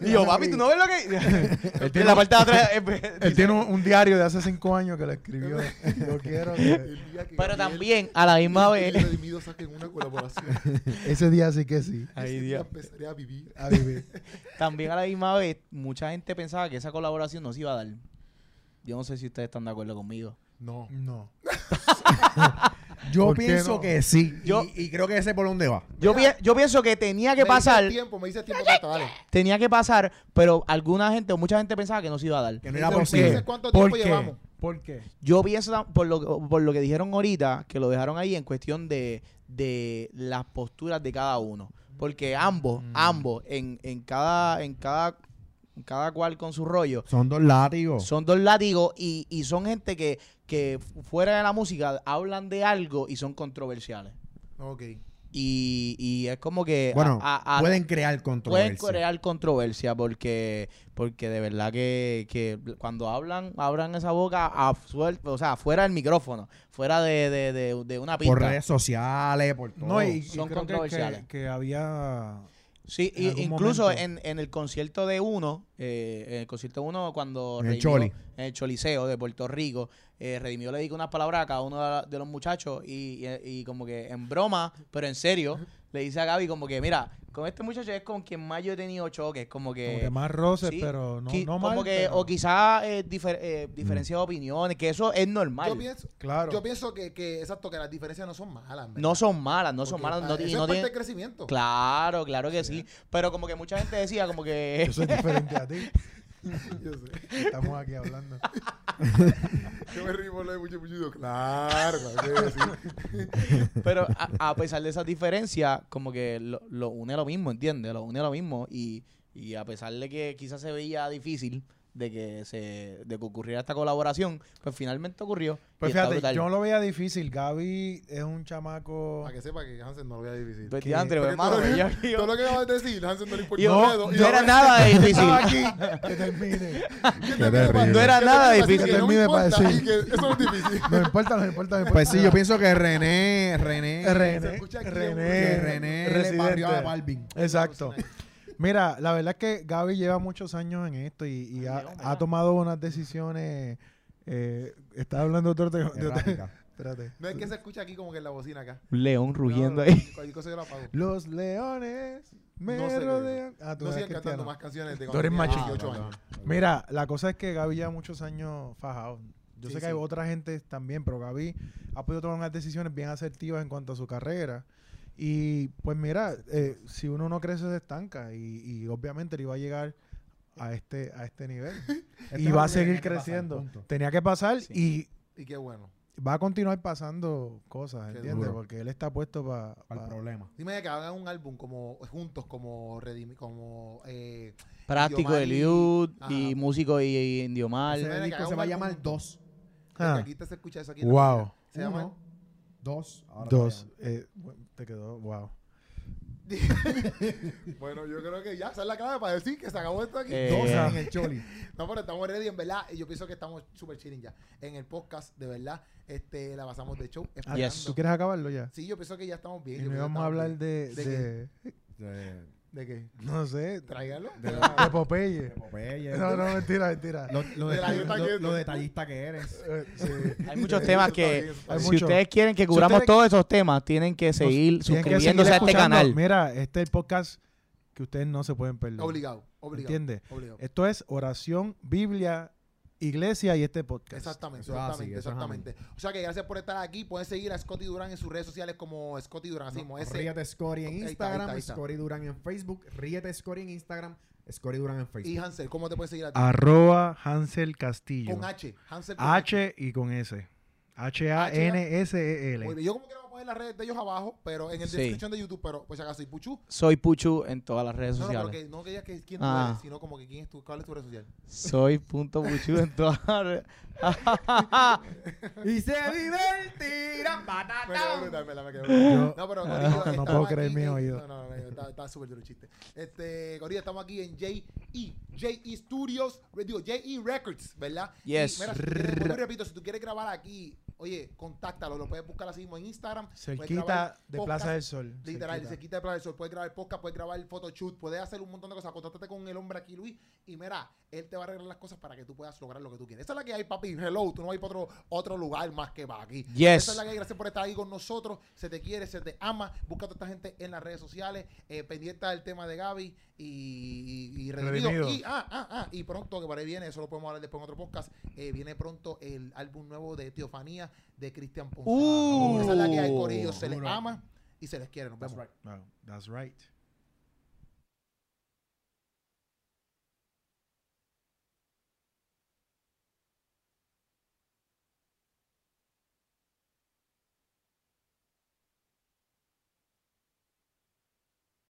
Y yo, papi, ¿tú no ves lo que...? Él tiene la parte de atrás... eh, Él tiene un, un diario de hace cinco años que lo escribió. Yo quiero que Pero Gabriel también, a la misma y vez... el Redimido saquen una colaboración. ese día sí que sí. Día Dios. empezaré a vivir. A vivir. También a la misma vez, mucha gente pensaba que esa colaboración no se iba a dar. Yo no sé si ustedes están de acuerdo conmigo. No. No. Yo ¿Por qué pienso no? que sí. Yo- y, y creo que ese por dónde va. Yo, pi- yo pienso que tenía que Me pasar, el tiempo, me dice el tiempo, Tato, dale. tenía que pasar, pero alguna gente o mucha gente pensaba que no se iba a dar. Que no era ¿Por posible. ¿Cuánto ¿Por tiempo qué? llevamos? ¿Por qué? Yo pienso, por lo, por lo que dijeron ahorita, que lo dejaron ahí en cuestión de, de las posturas de cada uno. Porque ambos, Mm. ambos, en, en cada, en cada, cada cual con su rollo, Son dos látigos. son dos látigos y, y son gente que, que fuera de la música hablan de algo y son controversiales. Ok. Y, y es como que bueno, a- a- pueden crear pueden controversia. crear controversia porque porque de verdad que, que cuando hablan abran esa boca a suel- o sea fuera del micrófono fuera de, de, de, de una pista Por redes sociales, por todo. No, y, y Son creo controversiales. que, que había... sí en y- incluso en, en el concierto de uno eh, en el concierto de uno cuando En el redimió- Choli. en el Choliseo de Puerto Rico eh, Redimió le dijo unas palabras a cada uno de, los muchachos y, y- y como que en broma pero en serio le dice a Gaby como que mira con este muchacho es con quien más yo he tenido choques como que, Como que más roces, sí, pero no, Qui- no como mal, que pero- o quizás eh, difer- eh, diferencia de opiniones que eso es normal Yo pienso, Claro. yo pienso que, que, exacto, que las diferencias no son malas. no son malas no son malas ah, no, eso y es no parte tienen- del crecimiento. claro claro que sí pero como que mucha gente decía como que Yo soy diferente a ti. Yo sé. Estamos aquí hablando. Yo me río de mucho mucho. Claro, claro sí. Pero a, a pesar de esa diferencia, como que lo, lo une lo mismo, ¿entiendes? Lo une lo mismo. Y, y a pesar de que quizás se veía difícil de que se de que ocurriera esta colaboración, pues finalmente ocurrió. Pues fíjate, yo no lo veía difícil. Gaby es un chamaco... Para que sepa que Hansen no lo veía difícil. Pues, que- Porque hermano, todo, lo yo- que, yo- todo lo que acabas de decir, Hansen no le importa yo- un no, dedo. No era nada de difícil. Aquí. Que termine. ¿Qué te terrible. pasa? No era ¿Qué nada difícil. Que Termine para decir. que eso no es difícil. No importa, no importa. Pues sí, yo pienso que René, René, René, René, que René Balvin. Exacto. Mira, la verdad es que Gaby lleva muchos años en esto y, y ha, tomado unas decisiones. Eh, está hablando de otro. Espérate. No es que se escucha aquí como que en la bocina acá. Un león rugiendo No, ahí. Cualquier cosa yo la apago. Los leones me No sé qué- rodean. Ah, tú No sigan cantando más canciones de Tú eres tenía machico. 18 Ah, años. Mira, la cosa es que Gaby lleva muchos años fajado. Yo Sí, sé que sí. hay otra gente también, pero Gaby ha podido tomar unas decisiones bien asertivas en cuanto a su carrera. Y pues mira, eh, si uno no crece se estanca y, y obviamente le iba a llegar a este a este nivel Esto y va a seguir creciendo. Tenía que pasar Sí. Y qué bueno. y va a continuar pasando cosas, Qué ¿entiendes? duro. Porque él está puesto para Para el problema. Dime que hagan un álbum como juntos, como Redimi, como eh, Práctico de y- Liud Ajá. y músico y, y. Ese disco se va a llamar. Dos. Ah. aquí te se escucha eso aquí. Wow. Se llama dos. ahora Dos. Eh, bueno, te quedó, wow. Bueno, yo creo que ya, esa es la clave para decir que se acabó esto aquí. Eh, Dos en el Choli. No, pero estamos ready, en verdad. Y yo pienso que estamos súper chilling ya. En el podcast, de verdad, este, la pasamos de show. Esperando. Yes. ¿Tú quieres acabarlo ya? Sí, yo pienso que ya estamos bien. Y yo no íbamos a hablar bien. de, ¿De de, De, ¿De qué? no sé, Tráigalo. De- de Popeye. Popeye. No, no, mentira, mentira. Lo, lo, De la detall- dieta lo- que- lo detallista que eres. Eh, sí. Hay muchos temas que, hay si mucho. ustedes quieren que cubramos ustedes- todos esos temas, tienen que seguir Nos- tienen que suscribiéndose a este escuchando. canal. Mira, este es el podcast que ustedes no se pueden perder. Obligado, obligado. ¿Entiendes? Obligado. Esto es oración, Biblia, iglesia y este podcast. Exactamente, Eso es así, exactamente, exactamente. O sea que gracias por estar aquí. Pueden seguir a Scotty Durán en sus redes sociales como Scotty Durán, así mismo. Ese- Ríete Scory en Instagram. Scory Durán en Facebook, Ríete Scory en Instagram, Scory Durán en Y Facebook. Hansel, ¿cómo te pueden seguir a ti? Arroba Hansel Castillo. Con H. Hansel con H y con S. H-A-N-S-E-L. Yo como quiera voy a poner las redes de ellos abajo, pero en el Sí. descripción de YouTube, pero pues acá soy Puchu. Soy Puchu en todas las redes No, no, pero sociales. que no que que quién tú Ah. eres, sino como que quién es tu, cuál es tu red social. Soy punto Puchu en todas las redes. y se divertirán, Me quedó brutal, me la me quedó Yo- brutal. No, pero Ah, Corillo, no estamos puedo creer aquí en- oídos. No, no, no, está, súper duro el chiste. Este, Corillo, estamos aquí en J.E. J.E. Studios, digo, J.E. Records, ¿verdad? Yes. Y, mira, si tú quieres- repito, si tú quieres grabar aquí oye, contáctalo. Lo puedes buscar así mismo en Instagram. Cerquita de podcast, Plaza del Sol. Literal, cerquita. se quita de Plaza del Sol, puedes grabar podcast, puedes grabar photoshoot, puedes hacer un montón de cosas. Contáctate con el hombre aquí, Luis, y mira, él te va a arreglar las cosas para que tú puedas lograr lo que tú quieres. Esa es la que hay, papi. Hello, tú no vas para otro, otro lugar más que para aquí. Yes. Esa es la que hay. Gracias por estar ahí con nosotros. Se te quiere, se te ama. Busca a toda esta gente en las redes sociales. Eh, pendiente del tema de Gaby y, y, y Redimido. Redimido. Y, ah, ah, ah, y pronto, que por ahí viene, eso lo podemos hablar después en otro podcast. eh, viene pronto el álbum nuevo de Teofanía de Cristian Ponce. Uh. Esa es la que hay, Corillo. Se les ama y se les quiere. Nos That's vemos. right. No, that's right.